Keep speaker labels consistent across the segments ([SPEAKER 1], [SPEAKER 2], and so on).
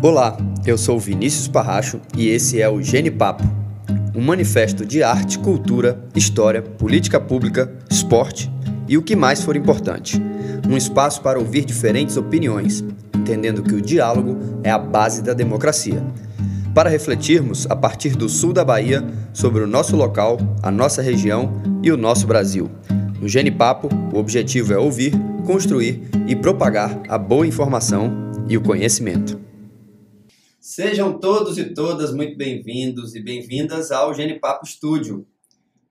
[SPEAKER 1] Olá, eu sou Vinícius Parracho e esse é o Gene Papo, um manifesto de arte, cultura, história, política pública, esporte e o que mais for importante. Um espaço para ouvir diferentes opiniões, entendendo que o diálogo é a base da democracia. Para refletirmos, a partir do sul da Bahia, sobre o nosso local, a nossa região e o nosso Brasil. No Gene Papo, o objetivo é ouvir, construir e propagar a boa informação e o conhecimento. Sejam todos e todas muito bem-vindos e bem-vindas ao Gene Papo Estúdio,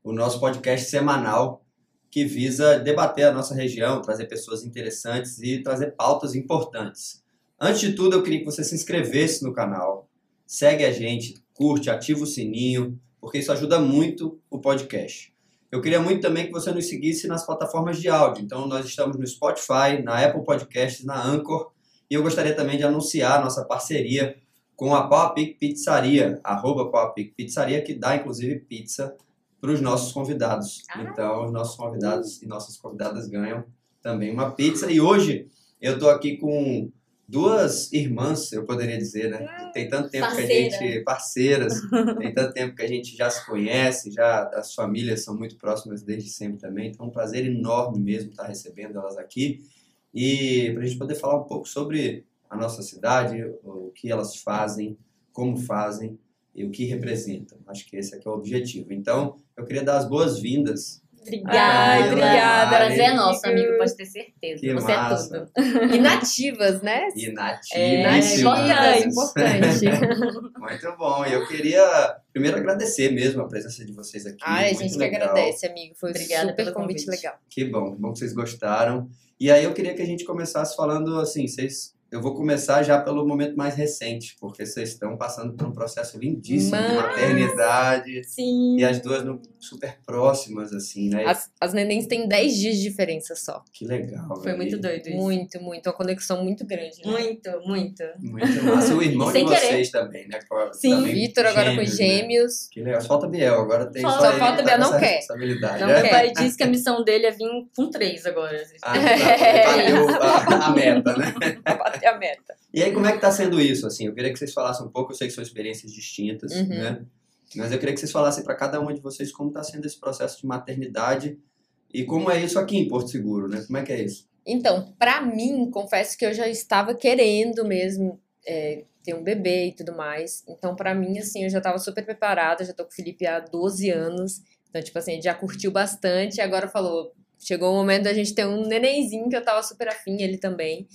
[SPEAKER 1] o nosso podcast semanal que visa debater a nossa região, trazer pessoas interessantes e trazer pautas importantes. Antes de tudo, eu queria que você se inscrevesse no canal, segue a gente, curte, ativa o sininho, porque isso ajuda muito o podcast. Eu queria muito também que você nos seguisse nas plataformas de áudio. Então, nós estamos no Spotify, na Apple Podcasts, na Anchor. E eu gostaria também de anunciar a nossa parceria com a Pau Pizzaria, arroba Pau Pizzaria, que dá inclusive pizza para os nossos convidados. Ah. Então, os nossos convidados e nossas convidadas ganham também uma pizza. E hoje eu estou aqui com duas irmãs, eu poderia dizer, né? Ah, tem tanto tempo Parceira. que a gente. Parceiras, tem tanto tempo que a gente já se conhece, já as famílias são muito próximas desde sempre também. Então, é um prazer enorme mesmo estar recebendo elas aqui. E para a gente poder falar um pouco sobre a nossa cidade, o que elas fazem, como fazem e o que representam. Acho que esse aqui é o objetivo. Então, eu queria dar as boas-vindas.
[SPEAKER 2] Obrigada, obrigada.
[SPEAKER 3] Prazer é nosso, amigo, pode ter certeza.
[SPEAKER 1] Que
[SPEAKER 3] Você
[SPEAKER 1] massa.
[SPEAKER 3] é tudo.
[SPEAKER 2] Inativas, né?
[SPEAKER 1] Inativíssimas.
[SPEAKER 2] É, importante.
[SPEAKER 1] Muito bom. E eu queria primeiro agradecer mesmo a presença de vocês aqui.
[SPEAKER 2] Ai, a
[SPEAKER 1] Muito
[SPEAKER 2] gente que
[SPEAKER 1] legal.
[SPEAKER 2] agradece, amigo. Foi
[SPEAKER 3] Obrigada
[SPEAKER 2] super
[SPEAKER 3] pelo
[SPEAKER 2] convite,
[SPEAKER 3] convite.
[SPEAKER 2] legal.
[SPEAKER 1] Que bom, que bom que vocês gostaram. E aí eu queria que a gente começasse falando assim, vocês eu vou começar já pelo momento mais recente, porque vocês estão passando por um processo lindíssimo de
[SPEAKER 2] Mas-
[SPEAKER 1] maternidade
[SPEAKER 3] Sim.
[SPEAKER 1] e as duas no- super próximas, assim, né?
[SPEAKER 2] As, as nenéns têm 10 dias de diferença só.
[SPEAKER 1] Que legal.
[SPEAKER 3] Foi
[SPEAKER 1] velho.
[SPEAKER 3] muito doido isso.
[SPEAKER 2] Muito, muito. Uma conexão muito grande. Né?
[SPEAKER 3] Muito, muito.
[SPEAKER 1] Muito massa. O irmão de
[SPEAKER 3] Sem querer.
[SPEAKER 1] vocês também, né?
[SPEAKER 3] Sim.
[SPEAKER 1] também
[SPEAKER 2] Vitor agora com
[SPEAKER 1] né?
[SPEAKER 2] gêmeos.
[SPEAKER 1] Que legal. Só falta Biel, agora tem
[SPEAKER 3] Só-
[SPEAKER 1] só,
[SPEAKER 3] só
[SPEAKER 2] falta
[SPEAKER 1] tá
[SPEAKER 2] Biel,
[SPEAKER 1] com
[SPEAKER 2] não quer.
[SPEAKER 1] responsabilidade.
[SPEAKER 3] Não,
[SPEAKER 1] né?
[SPEAKER 3] meu pai disse que a missão dele é vir com três agora.
[SPEAKER 1] Ah, tá. Bateu a, a meta, né?
[SPEAKER 2] Bater a meta.
[SPEAKER 1] E aí, como é que tá sendo isso? Assim, eu queria que vocês falassem um pouco, eu sei que são experiências distintas,
[SPEAKER 2] Uhum.
[SPEAKER 1] né? Mas eu queria que vocês falassem para cada uma de vocês como está sendo esse processo de maternidade e como é isso aqui em Porto Seguro, né? Como é que é isso?
[SPEAKER 2] Então, pra mim, confesso que eu já estava querendo mesmo é, ter um bebê e tudo mais. Então, pra mim, assim, eu já estava super preparada. Já tô com o Felipe há 12 anos. Então, tipo assim, já curtiu bastante. E agora falou, chegou o momento da gente ter um nenenzinho que eu tava super afim, ele também.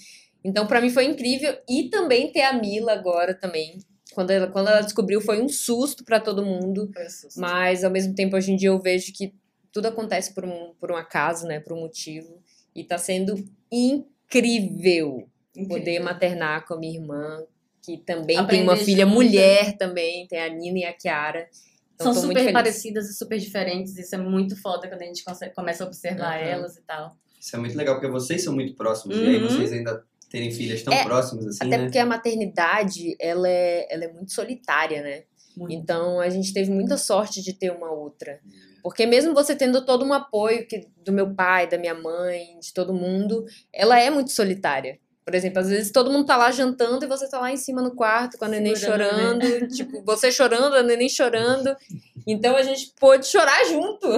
[SPEAKER 2] Então, pra mim foi incrível. E também ter a Mila agora também. Quando ela, quando ela descobriu, foi um susto pra todo mundo.
[SPEAKER 3] Foi um susto.
[SPEAKER 2] Mas, ao mesmo tempo, hoje em dia eu vejo que tudo acontece por um, por um acaso, né? Por um motivo. E tá sendo incrível
[SPEAKER 3] Incrível.
[SPEAKER 2] poder maternar com a minha irmã, que também tem
[SPEAKER 3] Aprender
[SPEAKER 2] uma filha
[SPEAKER 3] junto.
[SPEAKER 2] mulher também, tem a Nina e a Kiara. Então,
[SPEAKER 3] São
[SPEAKER 2] tô muito
[SPEAKER 3] super
[SPEAKER 2] feliz.
[SPEAKER 3] parecidas e super diferentes. Isso é muito foda quando a gente começa a observar
[SPEAKER 2] Uhum.
[SPEAKER 3] elas e tal.
[SPEAKER 1] Isso é muito legal, porque vocês são muito próximos, e aí
[SPEAKER 3] Uhum.
[SPEAKER 1] vocês ainda terem filhas tão
[SPEAKER 2] É,
[SPEAKER 1] próximas assim,
[SPEAKER 2] Até
[SPEAKER 1] né?
[SPEAKER 2] porque a maternidade, ela é, ela é muito solitária, né?
[SPEAKER 3] Muito.
[SPEAKER 2] Então, a gente teve muita sorte de ter uma outra. Porque mesmo você tendo todo um apoio que, do meu pai, da minha mãe, de todo mundo, ela é muito solitária. Por exemplo, às vezes todo mundo tá lá jantando e você tá lá em cima no quarto com a neném chorando, tipo, você chorando, a neném chorando. Então a gente pôde chorar junto.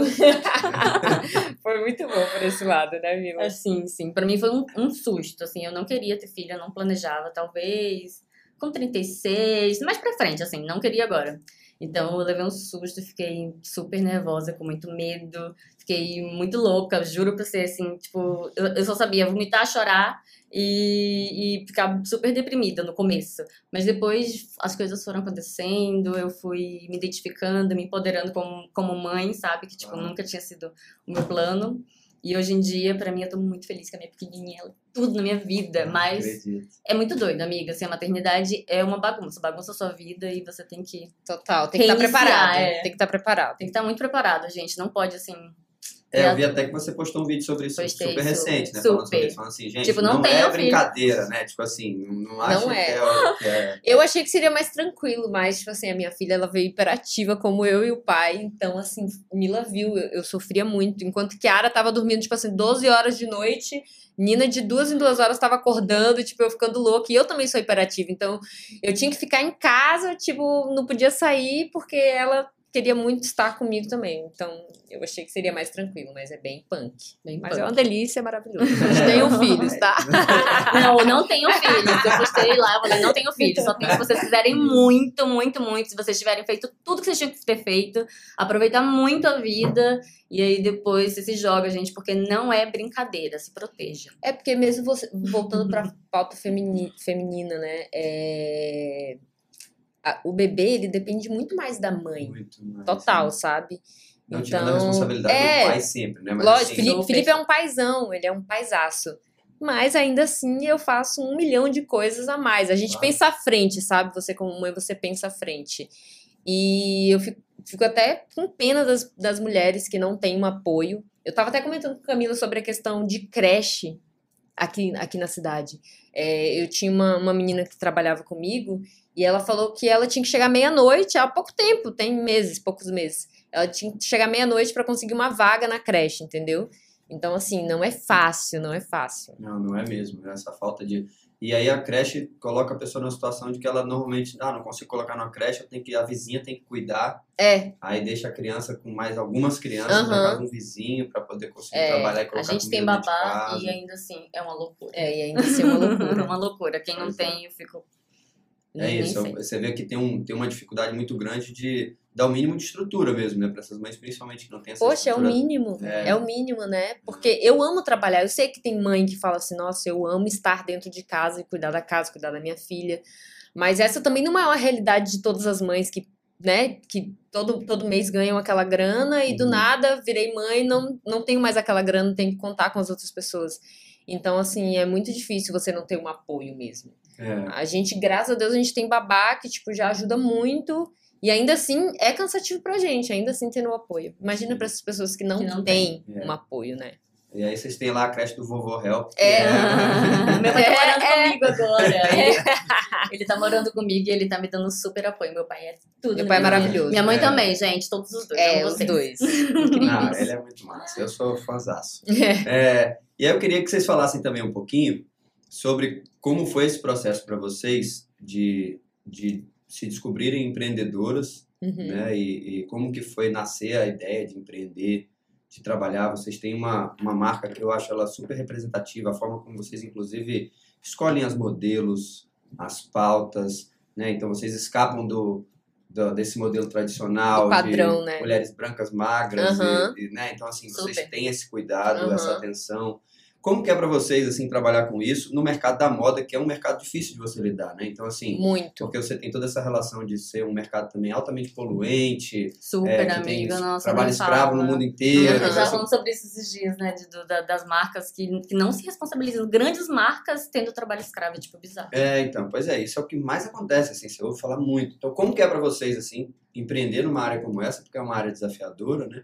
[SPEAKER 2] Foi muito bom por esse lado, né, Mila?
[SPEAKER 3] Assim, sim. Pra mim foi um, um susto, assim. Eu não queria ter filha, não planejava. Talvez com 36, mais pra frente, assim. Não queria agora. Então eu levei um susto, fiquei super nervosa, com muito medo. Fiquei muito louca, juro pra você, assim, tipo... Eu, eu só sabia vomitar, chorar e, e ficar super deprimida no começo. Mas depois as coisas foram acontecendo, eu fui me identificando, me empoderando como, como mãe, sabe? Que, tipo,
[SPEAKER 1] Ah.
[SPEAKER 3] nunca tinha sido o meu plano. E hoje em dia, pra mim, eu tô muito feliz com a minha pequenininha, ela é tudo na minha vida. Mas
[SPEAKER 1] Acredito.
[SPEAKER 3] é muito doido, amiga. Assim, a maternidade é uma bagunça. Bagunça a sua vida e você tem que
[SPEAKER 2] Total, tem que estar
[SPEAKER 3] Reiniciar,
[SPEAKER 2] preparado.
[SPEAKER 3] é.
[SPEAKER 2] Tem que estar preparado.
[SPEAKER 3] tem que estar muito preparado, gente. Não pode, assim,
[SPEAKER 1] É, eu vi até que você postou um vídeo sobre isso
[SPEAKER 3] Postei
[SPEAKER 1] super recente, né?
[SPEAKER 3] Super.
[SPEAKER 1] Falando sobre isso, falando assim, gente,
[SPEAKER 3] Tipo, não
[SPEAKER 1] não, é
[SPEAKER 3] filho.
[SPEAKER 1] brincadeira, né? Tipo assim, não, acha
[SPEAKER 2] é.
[SPEAKER 1] que é, que é-
[SPEAKER 2] Eu achei que seria mais tranquilo, mas, tipo assim, a minha filha, ela veio hiperativa como eu e o pai, então, assim, Mila viu, eu, eu sofria muito, enquanto que a Ara tava dormindo, tipo assim, 12 horas de noite, Nina de duas em duas horas tava acordando, tipo, eu ficando louca, e eu também sou hiperativa, então, eu tinha que ficar em casa, tipo, não podia sair, porque ela queria muito estar comigo também, então, eu achei que seria mais tranquilo, mas é bem punk.
[SPEAKER 3] Bem
[SPEAKER 2] Mas
[SPEAKER 3] punk.
[SPEAKER 2] é uma delícia, é maravilhoso. Não tenham filhos, tá?
[SPEAKER 3] Não, não tenho filhos. Eu postei lá, eu falei, não tenho filhos. Só tenho se vocês quiserem muito, muito, muito. Se vocês tiverem feito tudo que vocês tinham que ter feito, aproveitar muito a vida. E aí depois você se joga, gente, porque não é brincadeira. Se proteja.
[SPEAKER 2] É porque mesmo você, voltando pra pauta femini, feminina, né? é, a- o bebê, ele depende muito mais da mãe.
[SPEAKER 1] muito mais,
[SPEAKER 2] Total,
[SPEAKER 1] né?
[SPEAKER 2] sabe?
[SPEAKER 1] Não tirando a
[SPEAKER 2] Então,
[SPEAKER 1] responsabilidade
[SPEAKER 2] é,
[SPEAKER 1] do pai sempre, né? Mas,
[SPEAKER 2] Lógico,
[SPEAKER 1] assim,
[SPEAKER 2] Felipe. Felipe é um paizão, ele é um paisaço. Mas ainda assim eu faço um milhão de coisas a mais. A gente
[SPEAKER 1] Claro.
[SPEAKER 2] pensa à frente, sabe? Você, como mãe, você pensa à frente. E eu fico, fico até com pena das, das mulheres que não têm um apoio. Eu tava até comentando com a Camila sobre a questão de creche aqui, aqui na cidade. É, eu tinha uma, uma menina que trabalhava comigo e ela falou que ela tinha que chegar meia-noite há pouco tempo, tem meses, poucos meses. Ela tinha que chegar meia-noite para conseguir uma vaga na creche, entendeu? Então, assim, não é fácil, não é fácil.
[SPEAKER 1] Não, não é mesmo. né? Essa falta de. E aí a creche coloca a pessoa numa situação de que ela normalmente, ah, não consigo colocar numa creche, eu tenho que, a vizinha tem que cuidar.
[SPEAKER 2] É,
[SPEAKER 1] Aí deixa a criança com mais algumas crianças na de um vizinho para poder conseguir
[SPEAKER 2] É,
[SPEAKER 1] trabalhar e
[SPEAKER 3] A
[SPEAKER 1] colocar
[SPEAKER 3] gente tem babá e ainda assim é uma loucura.
[SPEAKER 2] é, e ainda assim é uma loucura.
[SPEAKER 3] uma loucura. Quem não
[SPEAKER 1] é.
[SPEAKER 3] tem, eu fico.
[SPEAKER 1] É
[SPEAKER 3] nem
[SPEAKER 1] isso,
[SPEAKER 3] sei.
[SPEAKER 1] você vê que tem, um, tem uma dificuldade muito grande de dar o mínimo de estrutura mesmo, né? Para essas mães, principalmente, que não tem essa
[SPEAKER 2] Poxa, é o
[SPEAKER 1] estrutura.
[SPEAKER 2] mínimo.
[SPEAKER 1] É.
[SPEAKER 2] É. o mínimo, né? Porque eu amo trabalhar. Eu sei que tem mãe que fala assim, nossa, eu amo estar dentro de casa e cuidar da casa, cuidar da minha filha. Mas essa também não é uma realidade de todas as mães que, né, que todo, todo mês ganham aquela grana e do
[SPEAKER 1] Uhum.
[SPEAKER 2] nada virei mãe, não, não tenho mais aquela grana, tenho que contar com as outras pessoas. Então, assim, é muito difícil você não ter um apoio mesmo.
[SPEAKER 1] É.
[SPEAKER 2] A gente, graças a Deus, a gente tem babá que, tipo, já ajuda muito. E ainda assim, é cansativo pra gente, ainda assim tendo o apoio. Imagina pra essas pessoas que não,
[SPEAKER 3] Que não
[SPEAKER 2] têm
[SPEAKER 1] tem. É.
[SPEAKER 2] um apoio, né?
[SPEAKER 1] E aí vocês têm lá a creche do vovô Hel. que
[SPEAKER 2] É.
[SPEAKER 3] Meu pai tá morando
[SPEAKER 2] É, é.
[SPEAKER 3] comigo agora. Ele, ele tá morando comigo e ele tá me dando super apoio. Meu pai é tudo.
[SPEAKER 2] Meu pai é maravilhoso.
[SPEAKER 3] Minha mãe
[SPEAKER 1] É.
[SPEAKER 3] também, gente. Todos os dois.
[SPEAKER 2] É, os
[SPEAKER 3] vocês.
[SPEAKER 2] dois.
[SPEAKER 1] Ah,
[SPEAKER 2] Incríveis.
[SPEAKER 1] ele é muito massa. Eu sou fãzaço. É, e aí eu queria que vocês falassem também um pouquinho sobre como foi esse processo para vocês de, de se descobrirem empreendedoras,
[SPEAKER 2] Uhum.
[SPEAKER 1] né? E, e como que foi nascer a ideia de empreender, de trabalhar. Vocês têm uma, uma marca que eu acho ela super representativa, a forma como vocês, inclusive, escolhem as modelos, as pautas, né? Então vocês escapam do, do- desse modelo tradicional
[SPEAKER 2] padrão,
[SPEAKER 1] de
[SPEAKER 2] né?
[SPEAKER 1] mulheres brancas magras,
[SPEAKER 2] Aham.
[SPEAKER 1] e, e, né? Então assim vocês
[SPEAKER 3] Super.
[SPEAKER 1] têm esse cuidado,
[SPEAKER 2] Aham.
[SPEAKER 1] essa atenção. Como que é para vocês assim trabalhar com isso no mercado da moda, que é um mercado difícil de você lidar, né? Então assim,
[SPEAKER 2] Muito.
[SPEAKER 1] porque você tem toda essa relação de ser um mercado também altamente poluente,
[SPEAKER 3] Super
[SPEAKER 1] é,
[SPEAKER 3] amiga, nossa.
[SPEAKER 1] trabalho escravo
[SPEAKER 3] fala.
[SPEAKER 1] no mundo inteiro.
[SPEAKER 3] Eu
[SPEAKER 1] né?
[SPEAKER 3] já falando sobre isso esses dias, né? de- do- da- das marcas que, que não se responsabilizam. Grandes marcas tendo trabalho escravo, é tipo bizarro.
[SPEAKER 1] É, então, pois é, isso é o que mais acontece, assim, você ouve falar muito. Então, como que é para vocês, assim, empreender numa área como essa, porque é uma área desafiadora, né?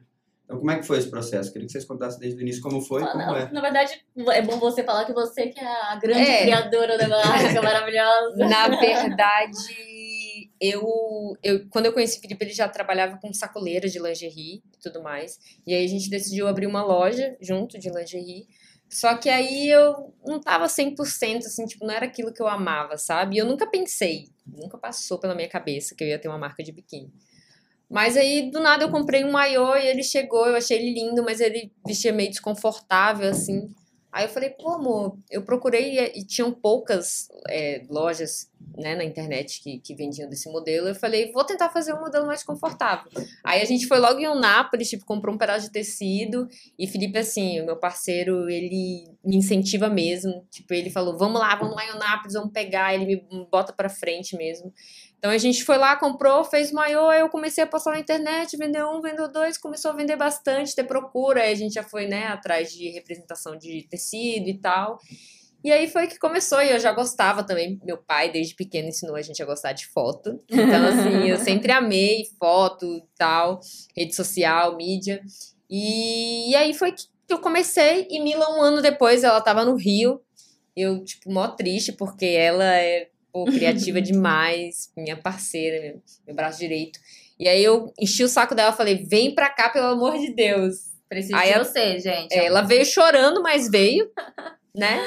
[SPEAKER 1] Então, como é que foi esse processo? Queria que vocês contassem desde o início como foi e
[SPEAKER 3] Ah,
[SPEAKER 1] como
[SPEAKER 3] não,
[SPEAKER 1] é.
[SPEAKER 3] Na verdade, é bom você falar que você que é a grande
[SPEAKER 2] É.
[SPEAKER 3] criadora da marca maravilhosa.
[SPEAKER 2] Na verdade, eu, eu quando eu conheci o Felipe, ele já trabalhava com sacoleira de lingerie e tudo mais. E aí a gente decidiu abrir uma loja junto de lingerie. Só que aí eu não tava 100%, assim, tipo, não era aquilo que eu amava, sabe? E eu nunca pensei, nunca passou pela minha cabeça que eu ia ter uma marca de biquíni. Mas aí, do nada, eu comprei um maiô e ele chegou, eu achei ele lindo, mas ele vestia meio desconfortável, assim. Aí eu falei, pô, amor, eu procurei e, e tinham poucas é, lojas né, na internet que, que vendiam desse modelo. Eu falei, vou tentar fazer um modelo mais confortável. Aí a gente foi logo em Unápolis, tipo, comprou um pedaço de tecido. E Felipe, assim, o meu parceiro, ele me incentiva mesmo. Tipo, ele falou, vamos lá, vamos lá em Unápolis, vamos pegar. Ele me bota pra frente mesmo. Então a gente foi lá, comprou, fez maiô, aí eu comecei a postar na internet, vendeu um, vendeu dois, começou a vender bastante, ter procura, aí a gente já foi, né, atrás de representação de tecido e tal. E aí foi que começou, e eu já gostava também, meu pai desde pequeno ensinou a gente a gostar de foto. Então assim, eu sempre amei foto e tal, rede social, mídia. E, e aí foi que eu comecei, e Mila, um ano depois, ela tava no Rio. Eu, tipo, mó triste, porque ela é pô, criativa demais, minha parceira, meu, meu braço direito. E aí eu enchi o saco dela, falei, vem pra cá, pelo amor de Deus.
[SPEAKER 3] Preciso
[SPEAKER 2] Aí
[SPEAKER 3] de
[SPEAKER 2] ela-
[SPEAKER 3] você, gente.
[SPEAKER 2] É, ela veio chorando, mas veio, né?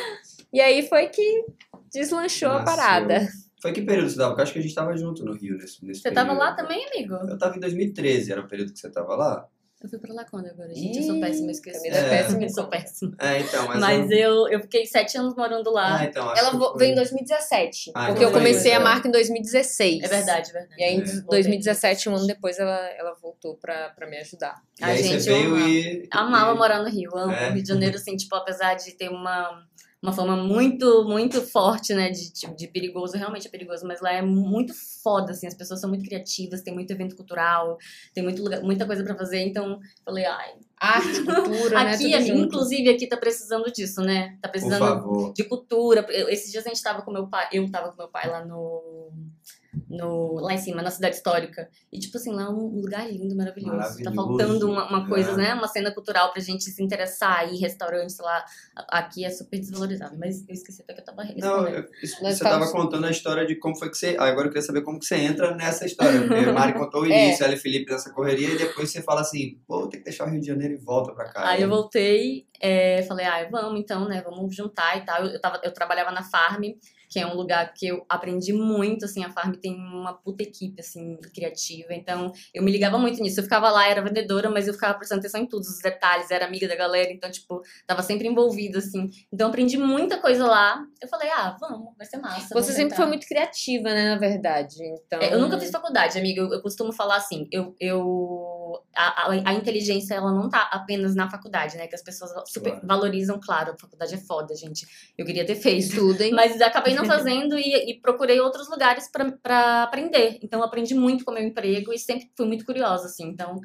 [SPEAKER 2] E aí foi que deslanchou a parada.
[SPEAKER 1] Foi que período você tava? Porque acho que a gente tava junto no Rio nesse, nesse
[SPEAKER 3] Você tava
[SPEAKER 1] período.
[SPEAKER 3] lá também, amigo?
[SPEAKER 1] Eu tava em 2013, era o período que você tava lá?
[SPEAKER 3] Eu fui pra lá quando agora, gente? Eu sou péssima, eu esqueci.
[SPEAKER 2] Camila
[SPEAKER 1] é
[SPEAKER 2] péssima.
[SPEAKER 3] Eu sou péssima.
[SPEAKER 1] É, então, mas.
[SPEAKER 3] Mas
[SPEAKER 1] eu...
[SPEAKER 3] eu, eu fiquei sete anos morando lá.
[SPEAKER 1] Ah, então, acho
[SPEAKER 2] Ela
[SPEAKER 1] foi.
[SPEAKER 2] veio em 2017,
[SPEAKER 1] Ah,
[SPEAKER 2] porque
[SPEAKER 1] então
[SPEAKER 2] eu comecei a
[SPEAKER 1] é.
[SPEAKER 2] marca em 2016.
[SPEAKER 3] É verdade, é verdade.
[SPEAKER 2] E aí, em
[SPEAKER 1] É.
[SPEAKER 2] 2017, um ano depois, ela, ela voltou pra, pra me ajudar.
[SPEAKER 1] E
[SPEAKER 3] A
[SPEAKER 1] aí
[SPEAKER 3] gente
[SPEAKER 1] você veio
[SPEAKER 3] amava.
[SPEAKER 1] e.
[SPEAKER 3] Amava
[SPEAKER 1] e-
[SPEAKER 3] morar no Rio. Amo
[SPEAKER 1] É.
[SPEAKER 3] o Rio de Janeiro, assim, tipo, apesar de ter uma, uma fama muito, muito forte, né, de, de, de perigoso, realmente é perigoso, mas lá é muito foda, assim, as pessoas são muito criativas, tem muito evento cultural, tem muito lugar, muita coisa pra fazer, então, falei, ai,
[SPEAKER 2] Arte, cultura, né?
[SPEAKER 3] aqui,
[SPEAKER 2] tudo
[SPEAKER 3] amigo,
[SPEAKER 2] junto.
[SPEAKER 3] inclusive, aqui tá precisando disso, né, tá
[SPEAKER 1] Por
[SPEAKER 3] precisando
[SPEAKER 1] favor.
[SPEAKER 3] de cultura. Eu- Esses dias a gente tava com meu pai, eu tava com meu pai lá no, no lá em cima, na cidade histórica. E tipo assim, lá é um lugar lindo, maravilhoso. Tá
[SPEAKER 1] Maravilhoso.
[SPEAKER 3] faltando uma, uma coisa,
[SPEAKER 1] É.
[SPEAKER 3] né? Uma cena cultural pra gente se interessar, ir restaurantes lá. Aqui é super desvalorizado, mas eu esqueci até que eu tava
[SPEAKER 1] Não,
[SPEAKER 3] respondendo.
[SPEAKER 1] eu- isso- você tava
[SPEAKER 2] estávamos-
[SPEAKER 1] contando a história de como foi que você. ah, Agora eu queria saber como que você entra nessa história. Porque a Mari contou o
[SPEAKER 2] É.
[SPEAKER 1] início, ela e Felipe nessa correria, e depois você fala assim, pô, tem que deixar o Rio de Janeiro e volta pra cá.
[SPEAKER 3] Aí eu voltei, é, falei, ah, vamos então, né? Vamos juntar e tal. Eu, eu, tava, eu trabalhava na Farm, que é um lugar que eu aprendi muito, assim, a Farm tem uma puta equipe, assim, criativa. Então, eu me ligava muito nisso. Eu ficava lá, era vendedora, mas eu ficava prestando atenção em todos os detalhes, era amiga da galera, então, tipo, tava sempre envolvida, assim. Então, aprendi muita coisa lá. Eu falei, ah, vamos, vai ser massa.
[SPEAKER 2] Você sempre foi muito criativa, né, na verdade. Então...
[SPEAKER 3] É, eu nunca fiz faculdade, amiga. Eu, eu costumo falar assim, eu, eu a, a, a inteligência ela não tá apenas na faculdade, né? Que as pessoas super
[SPEAKER 1] Claro.
[SPEAKER 3] valorizam, claro, a faculdade é foda, gente. Eu queria ter feito.
[SPEAKER 2] Estudem.
[SPEAKER 3] Mas acabei não fazendo e, e procurei outros lugares pra- pra aprender. Então, eu aprendi muito com o meu emprego e sempre fui muito curiosa, assim. Então,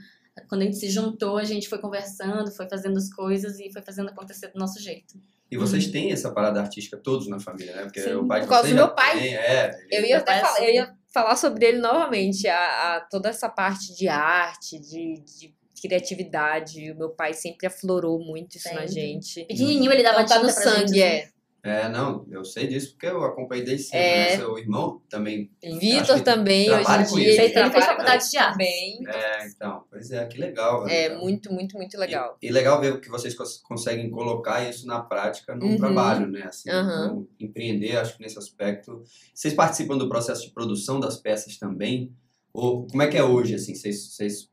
[SPEAKER 3] quando a gente se juntou, a gente foi conversando, foi fazendo as coisas e foi fazendo acontecer do nosso jeito.
[SPEAKER 1] E vocês têm essa parada artística todos na família, né? Porque
[SPEAKER 3] Sim,
[SPEAKER 1] o pai de
[SPEAKER 2] por causa do meu pai.
[SPEAKER 1] Tem, é,
[SPEAKER 2] Eu
[SPEAKER 1] ele-
[SPEAKER 2] ia até
[SPEAKER 3] é
[SPEAKER 2] falar, eu ia falar sobre ele novamente, a, a- toda essa parte de arte, de, de criatividade. O meu pai sempre aflorou muito isso na
[SPEAKER 3] Sempre.
[SPEAKER 2] gente.
[SPEAKER 3] Pequenininho, ele dava
[SPEAKER 2] Então tá no
[SPEAKER 3] tinta pra gente,
[SPEAKER 2] sangue,
[SPEAKER 3] assim.
[SPEAKER 2] É.
[SPEAKER 1] É, não, eu sei disso porque eu acompanhei desde sempre.
[SPEAKER 2] É.
[SPEAKER 1] né? Seu irmão também.
[SPEAKER 2] Vitor também, hoje em dia, ele,
[SPEAKER 3] Ele fez
[SPEAKER 2] trabalha
[SPEAKER 3] faculdade de arte.
[SPEAKER 2] também.
[SPEAKER 1] É, então, pois é, que legal.
[SPEAKER 2] É
[SPEAKER 1] legal.
[SPEAKER 2] muito, muito, muito legal.
[SPEAKER 1] E, e legal ver que vocês cons- conseguem colocar isso na prática no
[SPEAKER 2] Uhum.
[SPEAKER 1] trabalho, né? Assim, então, empreender, acho que nesse aspecto. Vocês participam do processo de produção das peças também? Ou como é que é hoje, assim? Vocês, vocês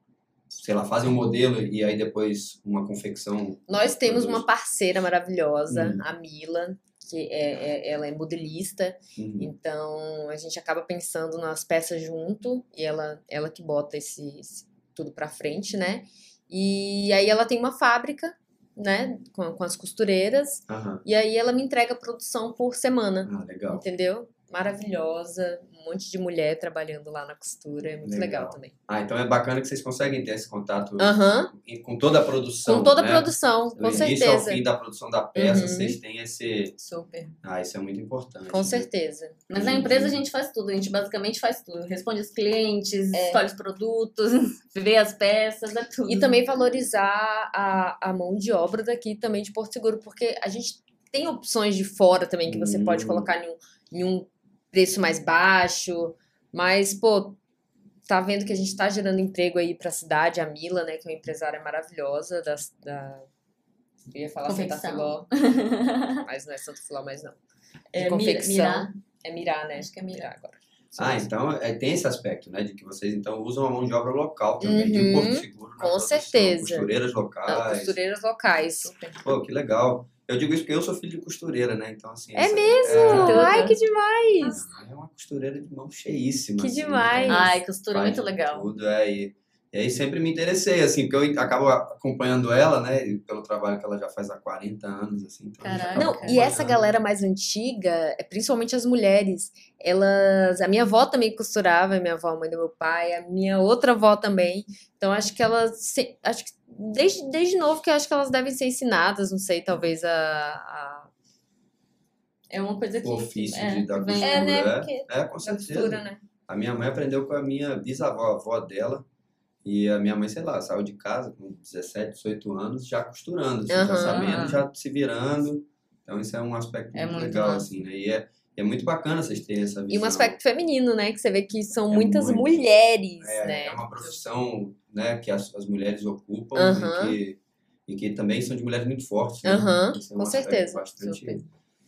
[SPEAKER 1] sei lá, fazem um modelo e aí depois uma confecção?
[SPEAKER 2] Nós temos
[SPEAKER 1] Produz.
[SPEAKER 2] uma parceira maravilhosa,
[SPEAKER 1] Hum.
[SPEAKER 2] a Mila, que é, é- ela é modelista,
[SPEAKER 1] Uhum.
[SPEAKER 2] então a gente acaba pensando nas peças junto e ela, ela que bota esse, esse tudo pra frente, né? E aí ela tem uma fábrica, né, com, com as costureiras,
[SPEAKER 1] Aham.
[SPEAKER 2] e aí ela me entrega a produção por semana,
[SPEAKER 1] Ah, legal.
[SPEAKER 2] entendeu? Maravilhosa, um monte de mulher trabalhando lá na costura, é muito legal,
[SPEAKER 1] Legal.
[SPEAKER 2] também.
[SPEAKER 1] Ah, então é bacana que vocês conseguem ter esse contato e- com toda a produção.
[SPEAKER 2] com toda a
[SPEAKER 1] né?
[SPEAKER 2] produção,
[SPEAKER 1] Do
[SPEAKER 2] com
[SPEAKER 1] início ao
[SPEAKER 2] certeza.
[SPEAKER 1] fim da produção da peça,
[SPEAKER 2] Uhum.
[SPEAKER 1] vocês têm esse.
[SPEAKER 3] Super.
[SPEAKER 1] Ah, isso é muito importante.
[SPEAKER 2] Com
[SPEAKER 1] né?
[SPEAKER 2] certeza.
[SPEAKER 3] Mas na empresa a gente faz tudo, a gente basicamente faz tudo. Responde os clientes,
[SPEAKER 2] É.
[SPEAKER 3] escolhe os produtos, vê as peças, é tudo.
[SPEAKER 2] E também valorizar a, a mão de obra daqui também de Porto Seguro, porque a gente tem opções de fora também que você pode
[SPEAKER 1] Hum.
[SPEAKER 2] colocar em um, em um preço mais baixo, mas, pô, tá vendo que a gente tá gerando emprego aí pra cidade, a Mila, né, que é uma empresária maravilhosa das, da... Eu ia falar Santa. Filó, mas não é Santa Filó mais não. De
[SPEAKER 3] É,
[SPEAKER 2] confecção.
[SPEAKER 3] Mirar.
[SPEAKER 2] É Mirar, né?
[SPEAKER 3] Acho que é Mirar.
[SPEAKER 2] agora.
[SPEAKER 1] Ah, então é, tem esse aspecto, né? De que vocês então usam a mão de obra local também, de
[SPEAKER 2] Uhum,
[SPEAKER 1] Porto Seguro. na
[SPEAKER 2] com
[SPEAKER 1] produção,
[SPEAKER 2] certeza.
[SPEAKER 1] Costureiras
[SPEAKER 2] Não,
[SPEAKER 1] locais.
[SPEAKER 2] costureiras locais.
[SPEAKER 1] Pô, que legal. Eu digo isso porque eu sou filho de costureira, né? Então, assim.
[SPEAKER 2] É
[SPEAKER 1] essa-
[SPEAKER 2] mesmo?
[SPEAKER 3] Tudo.
[SPEAKER 2] Ai, que demais!
[SPEAKER 1] É, é uma costureira de mão cheíssima.
[SPEAKER 2] Que
[SPEAKER 1] assim,
[SPEAKER 2] demais.
[SPEAKER 1] então
[SPEAKER 3] Ai, costura é
[SPEAKER 1] faz
[SPEAKER 3] muito legal.
[SPEAKER 1] Tudo, é, e, e aí sempre me interessei, assim, porque eu acabo acompanhando ela, né? Pelo trabalho que ela já faz há 40 anos, assim. Então
[SPEAKER 2] Não, e essa galera mais antiga, é, principalmente as mulheres, elas. A minha avó também costurava, a minha avó, a mãe do meu pai, a minha outra avó também. Então acho que elas. se- Acho que desde, desde novo que eu acho que elas devem ser ensinadas, não sei, talvez a. a-
[SPEAKER 3] É uma coisa que.
[SPEAKER 1] O ofício
[SPEAKER 3] é,
[SPEAKER 1] de, da costura.
[SPEAKER 2] É, né?
[SPEAKER 1] É,
[SPEAKER 2] Porque
[SPEAKER 1] é, com
[SPEAKER 2] a
[SPEAKER 1] certeza.
[SPEAKER 2] costura, né?
[SPEAKER 1] A minha mãe aprendeu com a minha bisavó, a avó dela. E a minha mãe, sei lá, saiu de casa com 17, 18 anos, já costurando, assim,
[SPEAKER 2] Aham.
[SPEAKER 1] já sabendo, já se virando. Então isso é um aspecto
[SPEAKER 3] É
[SPEAKER 1] muito, legal,
[SPEAKER 3] massa.
[SPEAKER 1] assim, né? E é, é muito bacana vocês terem essa visão.
[SPEAKER 2] E um aspecto feminino, né? Que você vê que são
[SPEAKER 1] É
[SPEAKER 2] muitas
[SPEAKER 1] muito.
[SPEAKER 2] mulheres,
[SPEAKER 1] É,
[SPEAKER 2] né?
[SPEAKER 1] é uma profissão né, que as, as mulheres ocupam
[SPEAKER 2] Aham.
[SPEAKER 1] e, que, e que também são de mulheres muito fortes. né? Isso é um
[SPEAKER 2] com certeza.
[SPEAKER 1] Bastante...
[SPEAKER 2] Super.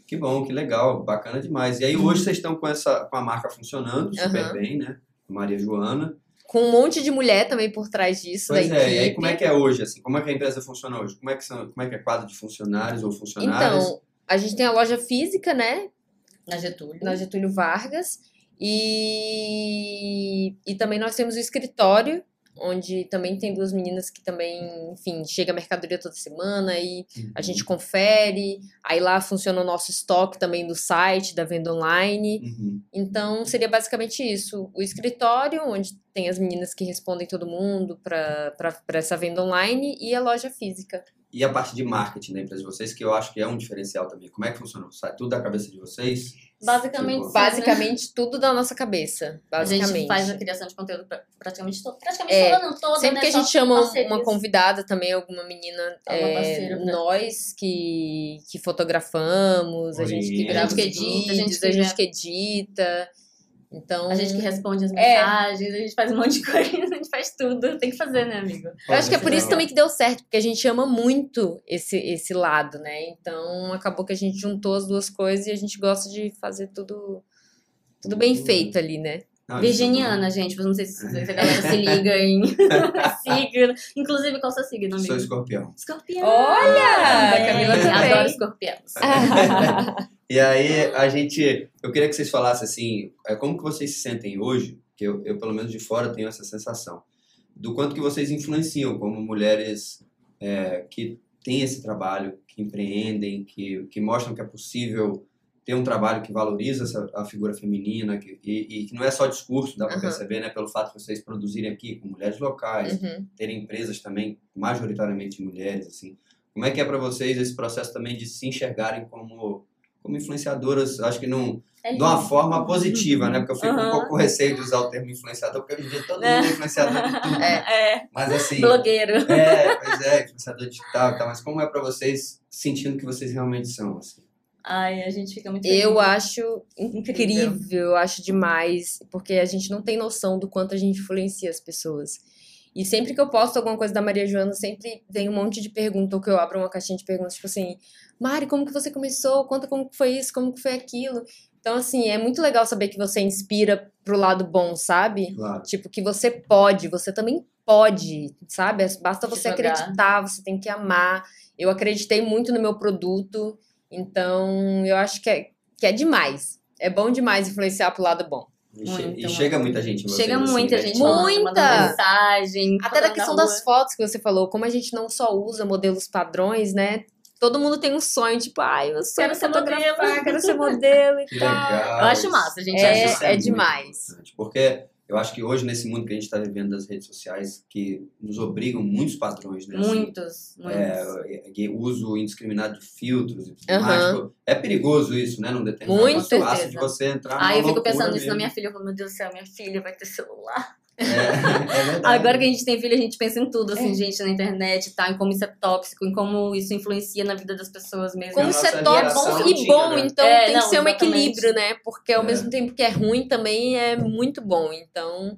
[SPEAKER 1] Que bom, que legal, bacana demais. E aí hoje vocês estão com, essa, com a marca funcionando super bem, né? Maria Joana.
[SPEAKER 2] Com um monte de mulher também por trás disso,
[SPEAKER 1] Pois
[SPEAKER 2] da
[SPEAKER 1] é,
[SPEAKER 2] equipe.
[SPEAKER 1] e aí como é que é hoje, assim? Como é que a empresa funciona hoje? Como é que, são, como é, que é quadro de funcionários ou funcionários?
[SPEAKER 2] Então, a gente tem a loja física, né?
[SPEAKER 3] Na Getúlio.
[SPEAKER 2] Na Getúlio Vargas. E, e também nós temos o escritório, onde também tem duas meninas que também, enfim, chega a mercadoria toda semana e a gente confere. Aí lá funciona o nosso estoque também do site, da venda online.
[SPEAKER 1] Uhum.
[SPEAKER 2] Então, seria basicamente isso. O escritório, onde tem as meninas que respondem todo mundo para essa venda online, e a loja física.
[SPEAKER 1] E a parte de marketing da empresa de vocês, que eu acho que é um diferencial também. Como é que funciona? Sai tudo da cabeça de vocês?
[SPEAKER 3] Basicamente,
[SPEAKER 1] Tipo,
[SPEAKER 3] né?
[SPEAKER 2] Basicamente, tudo da nossa cabeça.
[SPEAKER 3] A
[SPEAKER 2] Basicamente.
[SPEAKER 3] gente faz a criação de conteúdo pra- praticamente toda. Praticamente
[SPEAKER 2] É,
[SPEAKER 3] toda, não toda,
[SPEAKER 2] Sempre
[SPEAKER 3] né?
[SPEAKER 2] que a
[SPEAKER 3] Só
[SPEAKER 2] gente chama um,
[SPEAKER 3] parcerias.
[SPEAKER 2] uma convidada também, alguma menina,
[SPEAKER 3] Alguma
[SPEAKER 2] é,
[SPEAKER 3] parceira pra-
[SPEAKER 2] nós que, que fotografamos, a gente que grava
[SPEAKER 3] a gente
[SPEAKER 2] vídeos,
[SPEAKER 3] edita, a gente
[SPEAKER 2] a gente
[SPEAKER 3] que
[SPEAKER 2] que edita. Então,
[SPEAKER 3] A gente que responde as
[SPEAKER 2] É.
[SPEAKER 3] mensagens, a gente faz um monte de coisa, a gente faz tudo. Tem que fazer, né, amigo?
[SPEAKER 2] eu acho que é por isso também que deu certo, porque a gente ama muito esse, esse lado, né? Então, acabou que a gente juntou as duas coisas e a gente gosta de fazer tudo, tudo bem feito ali, né?
[SPEAKER 1] Não,
[SPEAKER 3] Virginiana, gente. Não sei se se a galera se liga em signo. Inclusive, qual é o seu signo,
[SPEAKER 1] Sou
[SPEAKER 3] amigo?
[SPEAKER 1] escorpião.
[SPEAKER 3] Escorpião.
[SPEAKER 2] Olha!
[SPEAKER 3] Também.
[SPEAKER 2] Camila também.
[SPEAKER 3] Adoro escorpiões.
[SPEAKER 1] E aí, a gente. Eu queria que vocês falassem assim, é, como que vocês se sentem hoje, que eu, eu, pelo menos de fora, tenho essa sensação, do quanto que vocês influenciam como mulheres é, que têm esse trabalho, que empreendem, que, que mostram que é possível ter um trabalho que valoriza essa, a figura feminina, que, e, e que não é só discurso, dá para
[SPEAKER 2] Aham.
[SPEAKER 1] perceber, né, pelo fato de vocês produzirem aqui com mulheres locais,
[SPEAKER 2] Uhum.
[SPEAKER 1] terem empresas também majoritariamente de mulheres, assim. Como é que é para vocês esse processo também de se enxergarem como como influenciadoras, acho que não
[SPEAKER 3] É
[SPEAKER 1] de uma forma positiva, né? Porque eu fico um
[SPEAKER 3] Aham.
[SPEAKER 1] pouco com receio de usar o termo influenciador, porque hoje em dia todo mundo é influenciador de tudo.
[SPEAKER 3] É,
[SPEAKER 1] Mas assim,
[SPEAKER 3] blogueiro.
[SPEAKER 1] é, pois é, influenciador digital e tal, mas como é para vocês sentindo que vocês realmente são, assim?
[SPEAKER 3] Ai, a gente fica muito
[SPEAKER 2] Eu
[SPEAKER 3] feliz.
[SPEAKER 2] acho incrível, eu acho demais, porque a gente não tem noção do quanto a gente influencia as pessoas. E sempre que eu posto alguma coisa da Maria Joana, sempre vem um monte de pergunta, ou que eu abro uma caixinha de perguntas, tipo assim, Mari, como que você começou? Conta como que foi isso, como que foi aquilo. Então, assim, é muito legal saber que você inspira pro lado bom, sabe?
[SPEAKER 1] Claro.
[SPEAKER 2] Tipo, que você pode, você também pode, sabe? Basta você acreditar, você tem que amar. Eu acreditei muito no meu produto, então eu acho que é, que é demais. É bom demais influenciar pro lado bom.
[SPEAKER 1] E,
[SPEAKER 3] Muito,
[SPEAKER 1] e
[SPEAKER 3] muito.
[SPEAKER 1] chega muita gente vocês,
[SPEAKER 3] Chega
[SPEAKER 1] assim,
[SPEAKER 3] muita
[SPEAKER 1] né?
[SPEAKER 3] gente
[SPEAKER 1] Tipo,
[SPEAKER 2] Muita!
[SPEAKER 3] mensagem.
[SPEAKER 2] Até da questão
[SPEAKER 3] na
[SPEAKER 2] das fotos que você falou, como a gente não só usa modelos padrões, né? Todo mundo tem um sonho, tipo, ai, eu
[SPEAKER 3] Quero ser
[SPEAKER 2] fotografar,
[SPEAKER 3] modelo.
[SPEAKER 2] quero ser modelo e tal.
[SPEAKER 1] legal.
[SPEAKER 3] Eu acho massa, gente.
[SPEAKER 2] É- é
[SPEAKER 1] muito
[SPEAKER 2] demais.
[SPEAKER 1] Porque eu acho que hoje, nesse mundo que a gente está vivendo das redes sociais, que nos obrigam muitos padrões, né? assim,
[SPEAKER 3] Muitos, muitos.
[SPEAKER 1] é, e uso indiscriminado de filtros e tudo
[SPEAKER 2] Aham.
[SPEAKER 1] mais. Tipo, é perigoso isso, né? Num determinado
[SPEAKER 2] Muito.
[SPEAKER 1] espaço de você entrar
[SPEAKER 3] Aí
[SPEAKER 1] numa
[SPEAKER 3] eu fico pensando nisso na minha filha. Eu falo, meu Deus do céu, minha filha vai ter celular.
[SPEAKER 1] É, é.
[SPEAKER 3] Agora que a gente tem filho, a gente pensa em tudo, assim,
[SPEAKER 2] É.
[SPEAKER 3] gente, na internet, tá? Em como isso é tóxico, em como isso influencia na vida das pessoas mesmo.
[SPEAKER 2] Como isso é tóxico e bom,
[SPEAKER 1] né?
[SPEAKER 2] então
[SPEAKER 3] É,
[SPEAKER 2] tem
[SPEAKER 3] não,
[SPEAKER 2] que ser um
[SPEAKER 3] exatamente.
[SPEAKER 2] equilíbrio, né? Porque ao
[SPEAKER 1] É.
[SPEAKER 2] mesmo tempo que é ruim, também é muito bom. Então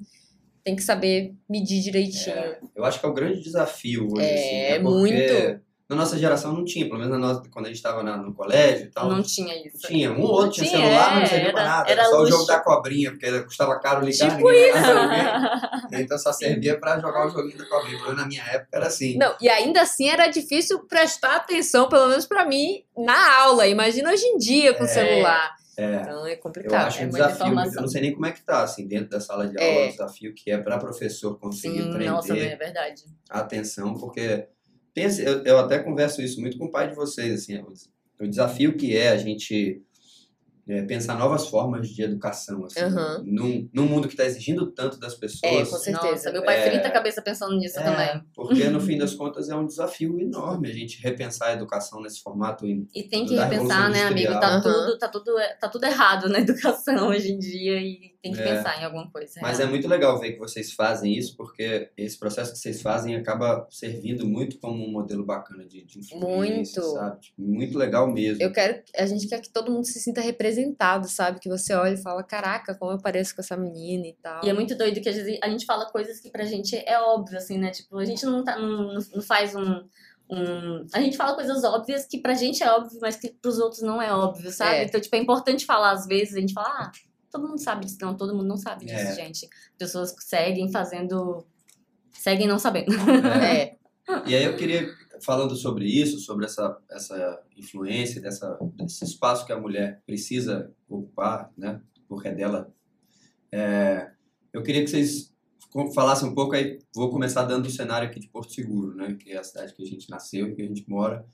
[SPEAKER 2] tem que saber medir direitinho.
[SPEAKER 1] É, eu acho que é o grande desafio hoje.
[SPEAKER 2] É,
[SPEAKER 1] assim, né? Porque
[SPEAKER 2] muito.
[SPEAKER 1] Na nossa geração não tinha, pelo menos na nossa, quando a gente estava no colégio e tal.
[SPEAKER 3] Não tinha isso.
[SPEAKER 1] Tinha, um ou outro tinha,
[SPEAKER 3] Tinha,
[SPEAKER 1] celular, mas não servia pra nada.
[SPEAKER 3] era
[SPEAKER 1] Era só o
[SPEAKER 3] luxo.
[SPEAKER 1] jogo da cobrinha, porque custava caro ligar.
[SPEAKER 2] Tipo
[SPEAKER 1] ninguém. Então só servia pra jogar o joguinho da cobrinha. Menos na minha época era assim.
[SPEAKER 2] Não, e ainda assim era difícil prestar atenção, pelo menos pra mim, na aula. Imagina hoje em dia com o
[SPEAKER 1] É,
[SPEAKER 2] celular.
[SPEAKER 1] é.
[SPEAKER 2] Então é
[SPEAKER 1] Eu
[SPEAKER 2] complicado.
[SPEAKER 1] acho
[SPEAKER 3] é
[SPEAKER 1] um
[SPEAKER 3] muita
[SPEAKER 1] desafio, eu não sei nem como é que tá, assim, dentro da sala de aula,
[SPEAKER 2] É.
[SPEAKER 1] o desafio que é para professor conseguir
[SPEAKER 3] Sim,
[SPEAKER 1] prender
[SPEAKER 3] nossa, é verdade.
[SPEAKER 1] a atenção, porque pense, eu, eu até converso isso muito com o pai de vocês, assim, des- o desafio que é a gente é, pensar novas formas de educação, assim,
[SPEAKER 2] Aham.
[SPEAKER 1] num, num mundo que está exigindo tanto das pessoas.
[SPEAKER 2] É, com certeza.
[SPEAKER 3] Nossa, meu pai
[SPEAKER 1] É.
[SPEAKER 3] frita a cabeça pensando nisso
[SPEAKER 1] É,
[SPEAKER 3] também.
[SPEAKER 1] Porque no fim das contas é um desafio enorme a gente repensar a educação nesse formato. em-
[SPEAKER 3] E tem que repensar, né, amigo? Tá
[SPEAKER 1] Industrial.
[SPEAKER 3] tudo, tá, tudo, tá tudo errado na educação hoje em dia e tem que
[SPEAKER 1] É.
[SPEAKER 3] pensar em alguma coisa.
[SPEAKER 1] Mas é muito legal ver que vocês fazem isso, porque esse processo que vocês fazem acaba servindo muito como um modelo bacana de, de influência,
[SPEAKER 2] Muito.
[SPEAKER 1] sabe? Tipo, muito legal mesmo.
[SPEAKER 2] Eu quero, a gente quer que todo mundo se sinta representado, sabe? Que você olha e fala, caraca, como eu pareço com essa menina e tal.
[SPEAKER 3] E é muito doido que às vezes a gente fala coisas que pra gente é óbvio, assim, né? Tipo, a gente não, tá, não, não não faz um, um. A gente fala coisas óbvias que pra gente é óbvio, mas que pros outros não é óbvio, sabe?
[SPEAKER 2] É.
[SPEAKER 3] Então, tipo, é importante falar às vezes, a gente fala, ah, todo mundo sabe disso. Não, todo mundo não sabe disso,
[SPEAKER 1] É.
[SPEAKER 3] gente. Pessoas seguem fazendo. Seguem não sabendo.
[SPEAKER 1] É.
[SPEAKER 2] É,
[SPEAKER 1] E aí eu queria, falando sobre isso, sobre essa, essa influência, dessa, desse espaço que a mulher precisa ocupar, né? Porque é dela. É, eu queria que vocês falassem um pouco, aí vou começar dando o cenário aqui de Porto Seguro, né? Que é a cidade que a gente nasceu e que a gente mora.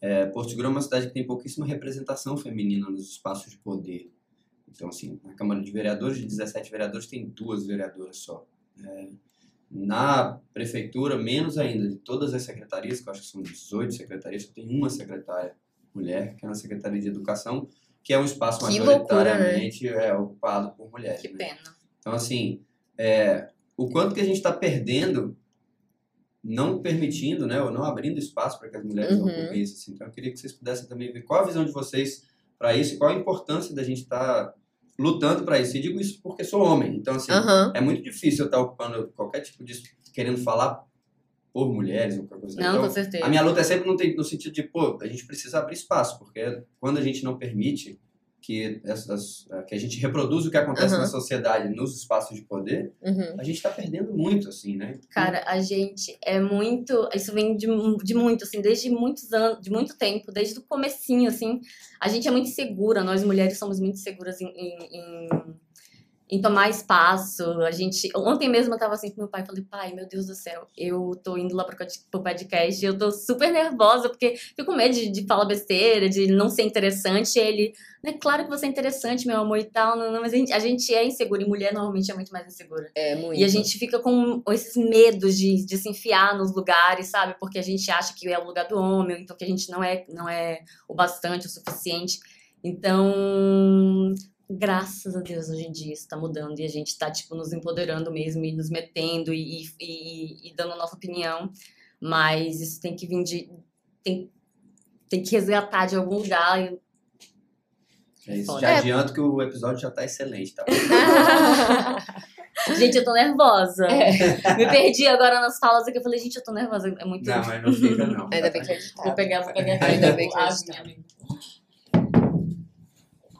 [SPEAKER 1] É, Porto Seguro é uma cidade que tem pouquíssima representação feminina nos espaços de poder. Então, assim, na Câmara de Vereadores, de 17 vereadores, tem duas vereadoras só. É, na prefeitura, menos ainda, de todas as secretarias, que eu acho que são 18 secretarias, só tem uma secretária mulher, que é na Secretaria de Educação, que é um espaço
[SPEAKER 2] Que loucura, né?
[SPEAKER 1] majoritariamente é, ocupado por mulheres.
[SPEAKER 3] Que
[SPEAKER 1] né?
[SPEAKER 3] pena.
[SPEAKER 1] Então, assim, é, o quanto que a gente está perdendo, não permitindo, né, ou não abrindo espaço para que as mulheres
[SPEAKER 2] Uhum.
[SPEAKER 1] ocupem isso. Assim. Então, eu queria que vocês pudessem também ver qual a visão de vocês para isso qual a importância da gente estar lutando para isso. E digo isso porque sou homem. Então, assim,
[SPEAKER 2] aham.
[SPEAKER 1] é muito difícil eu estar ocupando qualquer tipo de. querendo falar por mulheres ou qualquer coisa.
[SPEAKER 3] Não,
[SPEAKER 1] então,
[SPEAKER 3] com certeza.
[SPEAKER 1] a minha luta é sempre no, no sentido de, pô, a gente precisa abrir espaço, porque quando a gente não permite que, essas, que a gente reproduza o que acontece
[SPEAKER 2] Aham.
[SPEAKER 1] na sociedade nos espaços de poder,
[SPEAKER 2] Uhum.
[SPEAKER 1] a gente está perdendo muito, assim, né?
[SPEAKER 3] Cara, a gente é muito. Isso vem de, de muito, assim, desde muitos anos, de muito tempo, desde o comecinho, assim. A gente é muito segura, nós mulheres somos muito seguras em, em, em, em tomar espaço. A gente. Ontem mesmo eu tava assim com meu pai, falei, pai, meu Deus do céu, eu tô indo lá pro, pod- pro podcast, eu tô super nervosa, porque fico com medo de, de falar besteira, de não ser interessante. E ele, né, claro que você é interessante, meu amor e tal, não, não, mas a gente, a gente é insegura, e mulher normalmente é muito mais insegura.
[SPEAKER 2] É muito.
[SPEAKER 3] E a gente fica com esses medos de, de se enfiar nos lugares, sabe? Porque a gente acha que é o lugar do homem, então que a gente não é, não é o bastante, o suficiente. Então, graças a Deus, hoje em dia isso tá mudando e a gente tá, tipo, nos empoderando mesmo e nos metendo e, e, e dando a nossa opinião. Mas isso tem que vir de. Tem, tem que resgatar de algum lugar.
[SPEAKER 1] É isso. Já
[SPEAKER 2] É.
[SPEAKER 1] adianto que o episódio já está excelente, tá?
[SPEAKER 3] gente, eu tô nervosa.
[SPEAKER 2] É.
[SPEAKER 3] Me perdi agora nas falas aqui. Eu falei, gente, eu tô nervosa. É muito.
[SPEAKER 1] Não, mas não fica, não.
[SPEAKER 2] Ainda bem que é editado.
[SPEAKER 3] Vou pegar, vou pegar.
[SPEAKER 2] Ainda bem que a gente tá.
[SPEAKER 3] minha amiga.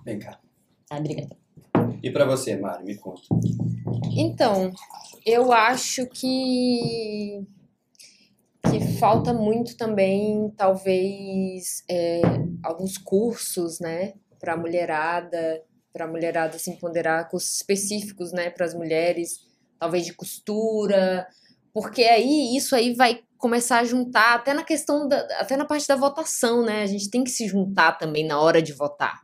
[SPEAKER 1] Vem cá.
[SPEAKER 3] Ah, obrigada.
[SPEAKER 1] E para você, Mari, me conta.
[SPEAKER 2] Então, eu acho que que falta muito também, talvez, é, alguns cursos, né, para mulherada, para mulherada se empoderar, cursos específicos, né, para as mulheres, talvez de costura, porque aí isso aí vai começar a juntar até na questão da, até na parte da votação, né? A gente tem que se juntar também na hora de votar,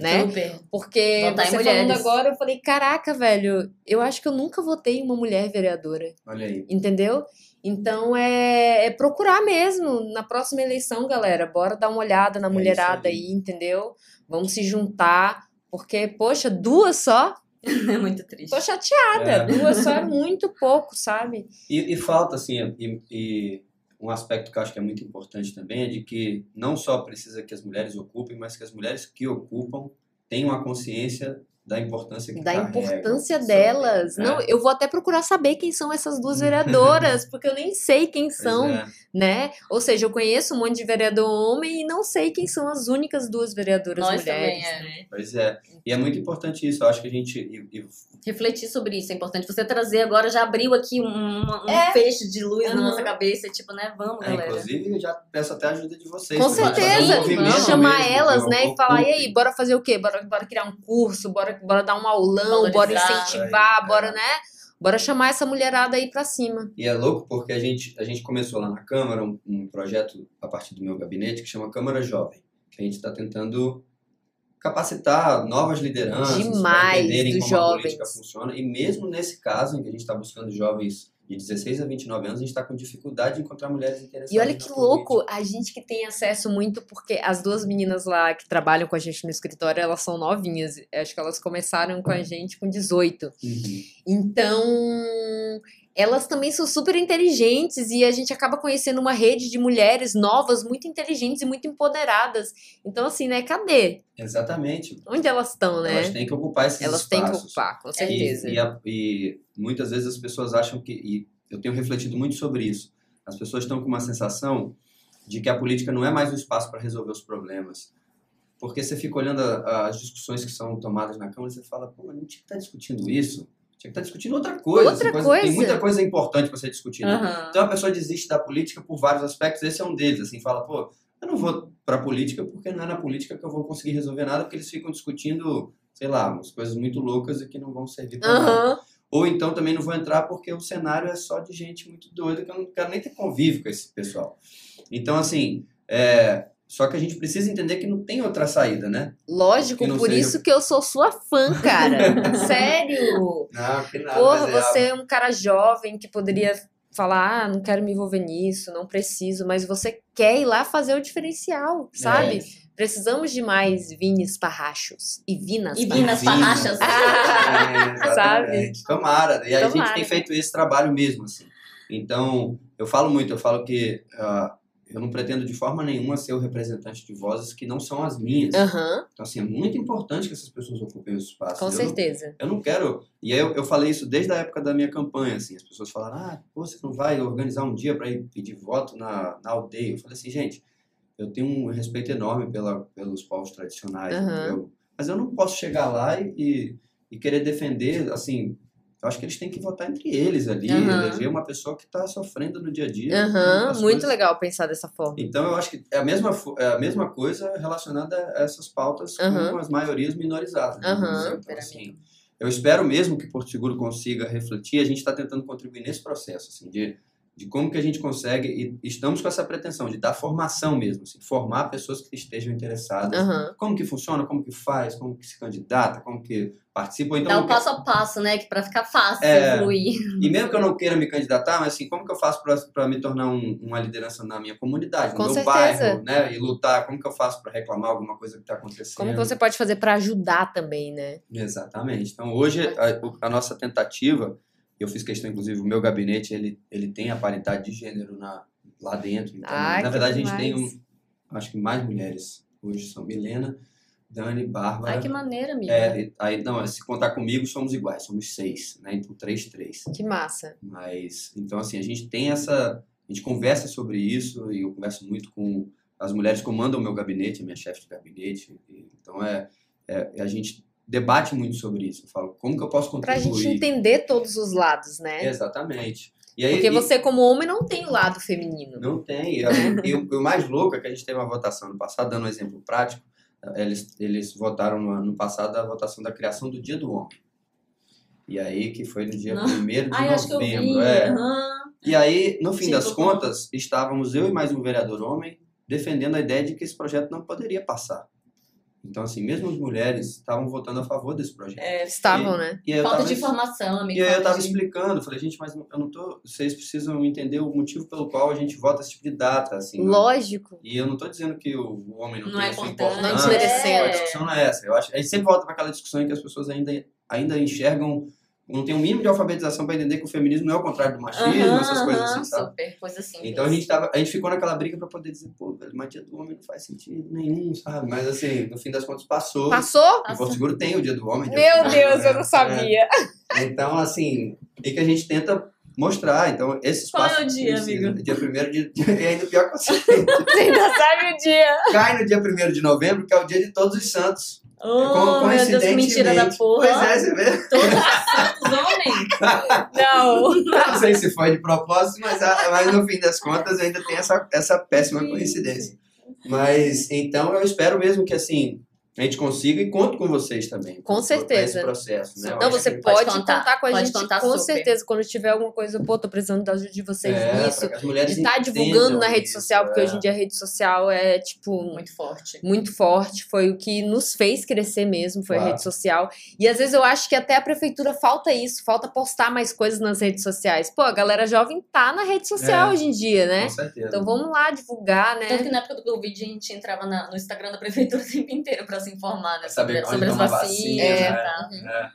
[SPEAKER 2] né?
[SPEAKER 3] Super.
[SPEAKER 2] Porque
[SPEAKER 3] Votar
[SPEAKER 2] você falando agora, eu falei, caraca, velho, eu acho que eu nunca votei em uma mulher vereadora,
[SPEAKER 1] Olha aí.
[SPEAKER 2] entendeu? Então é, é procurar mesmo na próxima eleição, galera. Bora dar uma olhada na
[SPEAKER 1] É
[SPEAKER 2] mulherada
[SPEAKER 1] aí.
[SPEAKER 2] aí, entendeu? Vamos se juntar, porque, poxa, duas só?
[SPEAKER 3] É muito triste.
[SPEAKER 2] Tô chateada.
[SPEAKER 1] É.
[SPEAKER 2] Duas só é muito pouco, sabe?
[SPEAKER 1] E, e falta, assim, e, e um aspecto que eu acho que é muito importante também é de que não só precisa que as mulheres ocupem, mas que as mulheres que ocupam tenham a consciência da importância que
[SPEAKER 2] Da importância delas.
[SPEAKER 1] né?
[SPEAKER 2] Não, eu vou até procurar saber quem são essas duas vereadoras, porque eu nem sei quem são.
[SPEAKER 1] é.
[SPEAKER 2] né? Ou seja, eu conheço um monte de vereador homem e não sei quem são as únicas duas vereadoras
[SPEAKER 3] Nós
[SPEAKER 2] mulheres.
[SPEAKER 3] também, é.
[SPEAKER 2] né?
[SPEAKER 1] Pois é. E é muito importante isso. Eu acho que a gente. e- e
[SPEAKER 3] Refletir sobre isso é importante. Você trazer agora, já abriu aqui um, um
[SPEAKER 2] É.
[SPEAKER 3] feixe de luz
[SPEAKER 2] Aham.
[SPEAKER 3] na nossa cabeça. Tipo, né? Vamos,
[SPEAKER 1] É,
[SPEAKER 3] galera.
[SPEAKER 1] inclusive, eu já peço até a ajuda de vocês.
[SPEAKER 2] Com
[SPEAKER 1] um
[SPEAKER 2] certeza,
[SPEAKER 1] movimento
[SPEAKER 2] chamar
[SPEAKER 1] mesmo,
[SPEAKER 2] elas, né,
[SPEAKER 1] eu
[SPEAKER 2] e falar, e aí, bora fazer o quê? Bora, bora criar um curso, bora, bora dar um aulão, bora
[SPEAKER 3] Valorizar.
[SPEAKER 2] incentivar,
[SPEAKER 1] É.
[SPEAKER 2] bora, né? Bora chamar essa mulherada aí pra cima.
[SPEAKER 1] E é louco porque a gente, a gente começou lá na Câmara um, um projeto a partir do meu gabinete que chama Câmara Jovem, que a gente está tentando capacitar novas lideranças, para
[SPEAKER 2] Demais,
[SPEAKER 1] entenderem como a
[SPEAKER 2] jovens.
[SPEAKER 1] política funciona. E mesmo nesse caso em que a gente está buscando jovens de 16 a 29 anos, a gente está com dificuldade de encontrar mulheres interessadas
[SPEAKER 2] E olha que louco, a gente que tem acesso muito, porque as duas meninas lá que trabalham com a gente no escritório, elas são novinhas. Acho que elas começaram com a gente com 18.
[SPEAKER 1] Uhum.
[SPEAKER 2] Então, elas também são super inteligentes e a gente acaba conhecendo uma rede de mulheres novas, muito inteligentes e muito empoderadas. Então, assim, né? Cadê?
[SPEAKER 1] Exatamente.
[SPEAKER 2] Onde elas estão, né?
[SPEAKER 1] Elas têm que ocupar esses
[SPEAKER 2] Elas têm que
[SPEAKER 1] espaços.
[SPEAKER 2] ocupar, com certeza.
[SPEAKER 1] E, e, a- e muitas vezes as pessoas acham que, e eu tenho refletido muito sobre isso, as pessoas estão com uma sensação de que a política não é mais um espaço para resolver os problemas. Porque você fica olhando a- as discussões que são tomadas na Câmara e você fala, pô, tinha que estar discutindo isso, tinha que estar discutindo outra coisa.
[SPEAKER 2] Outra
[SPEAKER 1] Tem
[SPEAKER 2] coisa.
[SPEAKER 1] Tem muita coisa importante para ser discutida.
[SPEAKER 3] Aham.
[SPEAKER 1] Então a pessoa desiste da política por vários aspectos, esse é um deles, assim, fala, pô, eu não vou para a política porque não é na política que eu vou conseguir resolver nada, porque eles ficam discutindo, sei lá, umas coisas muito loucas e que não vão servir para nada.
[SPEAKER 2] Aham.
[SPEAKER 1] Ou então também não vou entrar porque o cenário é só de gente muito doida, que eu não quero nem ter convívio com esse pessoal. Então, assim, é, só que a gente precisa entender que não tem outra saída, né?
[SPEAKER 2] Lógico, por
[SPEAKER 1] seja-
[SPEAKER 2] isso que eu sou sua fã, cara. Sério.
[SPEAKER 1] Não, que nada.
[SPEAKER 2] Porra,
[SPEAKER 1] é
[SPEAKER 2] você é um cara jovem que poderia falar, ah, não quero me envolver nisso, não preciso, mas você quer ir lá fazer o diferencial, sabe?
[SPEAKER 1] É.
[SPEAKER 2] Precisamos de mais Vines Parrachos e Vinas
[SPEAKER 3] E
[SPEAKER 2] Parrachos.
[SPEAKER 3] Vinas Parrachas.
[SPEAKER 1] É, exatamente. Tomara. E aí a gente
[SPEAKER 2] Tomara.
[SPEAKER 1] tem feito esse trabalho mesmo, assim. Então, eu falo muito, eu falo que ah, eu não pretendo de forma nenhuma ser o representante de vozes que não são as minhas.
[SPEAKER 2] Aham,
[SPEAKER 1] Então, assim, é muito importante que essas pessoas ocupem os espaços.
[SPEAKER 2] com
[SPEAKER 1] Eu não-
[SPEAKER 2] certeza.
[SPEAKER 1] Eu não quero. E aí eu, eu falei isso desde a época da minha campanha, assim. As pessoas falaram, ah, pô, você não vai organizar um dia para ir pedir voto na, na aldeia. Eu falei assim, gente, eu tenho um respeito enorme pela, pelos povos tradicionais, entendeu? Mas eu não posso chegar lá e, e, e querer defender, assim. Eu acho que eles têm que votar entre eles ali,
[SPEAKER 2] Aham.
[SPEAKER 1] eleger uma pessoa que está sofrendo no dia a dia. As
[SPEAKER 2] muito
[SPEAKER 1] coisas.
[SPEAKER 2] legal pensar dessa forma.
[SPEAKER 1] Então eu acho que é a mesma, é a mesma coisa relacionada a essas pautas
[SPEAKER 2] Aham.
[SPEAKER 1] com as maiorias minorizadas. né? Então, assim, eu espero mesmo que Porto Seguro consiga refletir. A gente está tentando contribuir nesse processo, assim, de, de como que a gente consegue, e estamos com essa pretensão de dar formação mesmo, assim, formar pessoas que estejam interessadas.
[SPEAKER 2] Aham.
[SPEAKER 1] Como que funciona, como que faz, como que se candidata, como que participa. Então,
[SPEAKER 3] Dá
[SPEAKER 1] quer-
[SPEAKER 3] passo a passo, né? Que pra ficar fácil
[SPEAKER 1] É.
[SPEAKER 3] fluir.
[SPEAKER 1] e mesmo que eu não queira me candidatar, mas assim, como que eu faço para me tornar um- uma liderança na minha comunidade, no
[SPEAKER 2] Com
[SPEAKER 1] meu
[SPEAKER 2] certeza.
[SPEAKER 1] bairro, né? E lutar, como que eu faço para reclamar alguma coisa que está acontecendo?
[SPEAKER 2] Como que você pode fazer pra ajudar também, né?
[SPEAKER 1] Exatamente. Então, hoje, a, o- a nossa tentativa, eu fiz questão, inclusive, o meu gabinete, ele, ele tem a paridade de gênero na, lá dentro. Então, na verdade, a gente tem, um, acho que mais mulheres. Hoje são Milena, Dani, Bárbara.
[SPEAKER 3] Ai, que maneira, amiga.
[SPEAKER 1] É, aí, não, se contar comigo, somos iguais, somos seis, né? Então, três, três.
[SPEAKER 2] Que massa.
[SPEAKER 1] Mas, então, assim, a gente tem essa. A gente conversa sobre isso e eu converso muito com as mulheres que comandam o meu gabinete, a minha chefe de gabinete. e- então, é, é, a gente debate muito sobre isso. Eu falo, como que eu posso
[SPEAKER 2] Pra
[SPEAKER 1] contribuir?
[SPEAKER 2] gente entender todos os lados, né?
[SPEAKER 1] Exatamente. E aí,
[SPEAKER 2] Porque você, como homem, não tem o lado feminino.
[SPEAKER 1] Não tem. E, o, mais louco é que a gente teve uma votação no passado, dando um exemplo prático. Eles, eles votaram no ano passado a votação da criação do Dia do Homem. E aí, que foi no dia
[SPEAKER 3] Não.
[SPEAKER 1] 1 de
[SPEAKER 3] Ai,
[SPEAKER 1] novembro. é.
[SPEAKER 3] aham.
[SPEAKER 1] E aí, no fim
[SPEAKER 3] Sim,
[SPEAKER 1] das contas, estávamos eu e mais um vereador homem defendendo a ideia de que esse projeto não poderia passar. Então, assim, mesmo as mulheres estavam votando a favor desse projeto.
[SPEAKER 3] É,
[SPEAKER 2] Estavam, né?
[SPEAKER 1] E aí eu
[SPEAKER 3] falta
[SPEAKER 1] tava,
[SPEAKER 3] de informação, amiga.
[SPEAKER 1] e aí eu estava
[SPEAKER 3] de-
[SPEAKER 1] explicando, falei, gente, mas eu não tô. Vocês precisam entender o motivo pelo qual a gente vota esse tipo de data. Assim, não-
[SPEAKER 2] Lógico.
[SPEAKER 1] E eu não estou dizendo que o, homem não,
[SPEAKER 3] Não
[SPEAKER 1] tem
[SPEAKER 3] é
[SPEAKER 1] a sua
[SPEAKER 3] importante.
[SPEAKER 1] importância.
[SPEAKER 2] Não desmerecendo.
[SPEAKER 1] A discussão não é essa. Eu acho, a gente sempre volta para aquela discussão em que as pessoas ainda, ainda enxergam, não tem um mínimo de alfabetização para entender que o feminismo não é o contrário do machismo,
[SPEAKER 3] Aham,
[SPEAKER 1] essas coisas assim, sabe?
[SPEAKER 3] Super, coisa assim.
[SPEAKER 1] Então a gente, tava, a gente ficou naquela briga para poder dizer, pô, velho, mas dia do homem não faz sentido nenhum, sabe? Mas assim, no fim das contas passou.
[SPEAKER 2] Passou?
[SPEAKER 1] E Porto Seguro tem o dia do homem. dia
[SPEAKER 2] Meu
[SPEAKER 1] do
[SPEAKER 2] Deus,
[SPEAKER 1] homem,
[SPEAKER 2] eu não
[SPEAKER 1] né?
[SPEAKER 2] sabia.
[SPEAKER 1] É. Então, assim, e que a gente tenta mostrar. Então, esse
[SPEAKER 3] Qual é
[SPEAKER 1] espaço.
[SPEAKER 3] o dia, amigo?
[SPEAKER 1] Dia 1 de. E ainda pior que você.
[SPEAKER 2] Você ainda sabe o dia.
[SPEAKER 1] Cai no dia 1 de novembro, que é o dia de todos os santos.
[SPEAKER 3] Oh, meu Deus, que mentira da porra.
[SPEAKER 1] Pois é, você vê.
[SPEAKER 3] Todos os homens.
[SPEAKER 2] Não.
[SPEAKER 1] Não sei se foi de propósito, mas, a- mas no fim das contas ainda tem essa, essa péssima coincidência. Mas então eu espero mesmo que assim a gente consiga e conto com vocês também.
[SPEAKER 2] Com certeza.
[SPEAKER 1] esse processo, né?
[SPEAKER 2] Não,
[SPEAKER 1] acho
[SPEAKER 2] você pode,
[SPEAKER 3] Pode contar,
[SPEAKER 2] contar, com a
[SPEAKER 3] pode
[SPEAKER 2] gente, com
[SPEAKER 3] super.
[SPEAKER 2] certeza. Quando tiver alguma coisa, pô, tô precisando da ajuda de vocês
[SPEAKER 1] é,
[SPEAKER 2] nisso. De estar
[SPEAKER 1] entendam
[SPEAKER 2] divulgando na rede
[SPEAKER 1] isso,
[SPEAKER 2] social, porque
[SPEAKER 1] é.
[SPEAKER 2] hoje em dia a rede social é, tipo,
[SPEAKER 3] Muito forte.
[SPEAKER 2] muito forte, foi o que nos fez crescer mesmo, foi a
[SPEAKER 1] Claro.
[SPEAKER 2] rede social. E às vezes eu acho que até a prefeitura falta isso, falta postar mais coisas nas redes sociais. Pô, a galera jovem tá na rede social
[SPEAKER 1] É.
[SPEAKER 2] hoje em dia, né?
[SPEAKER 1] Com certeza.
[SPEAKER 2] Então vamos lá divulgar,
[SPEAKER 3] Tanto que
[SPEAKER 2] né?
[SPEAKER 3] na época do Covid a gente entrava na- no Instagram da prefeitura o tempo inteiro pra se informar, né?
[SPEAKER 1] Pra saber
[SPEAKER 3] Sobre, sobre as vacinas
[SPEAKER 1] vacina, né?
[SPEAKER 3] tal.
[SPEAKER 1] É.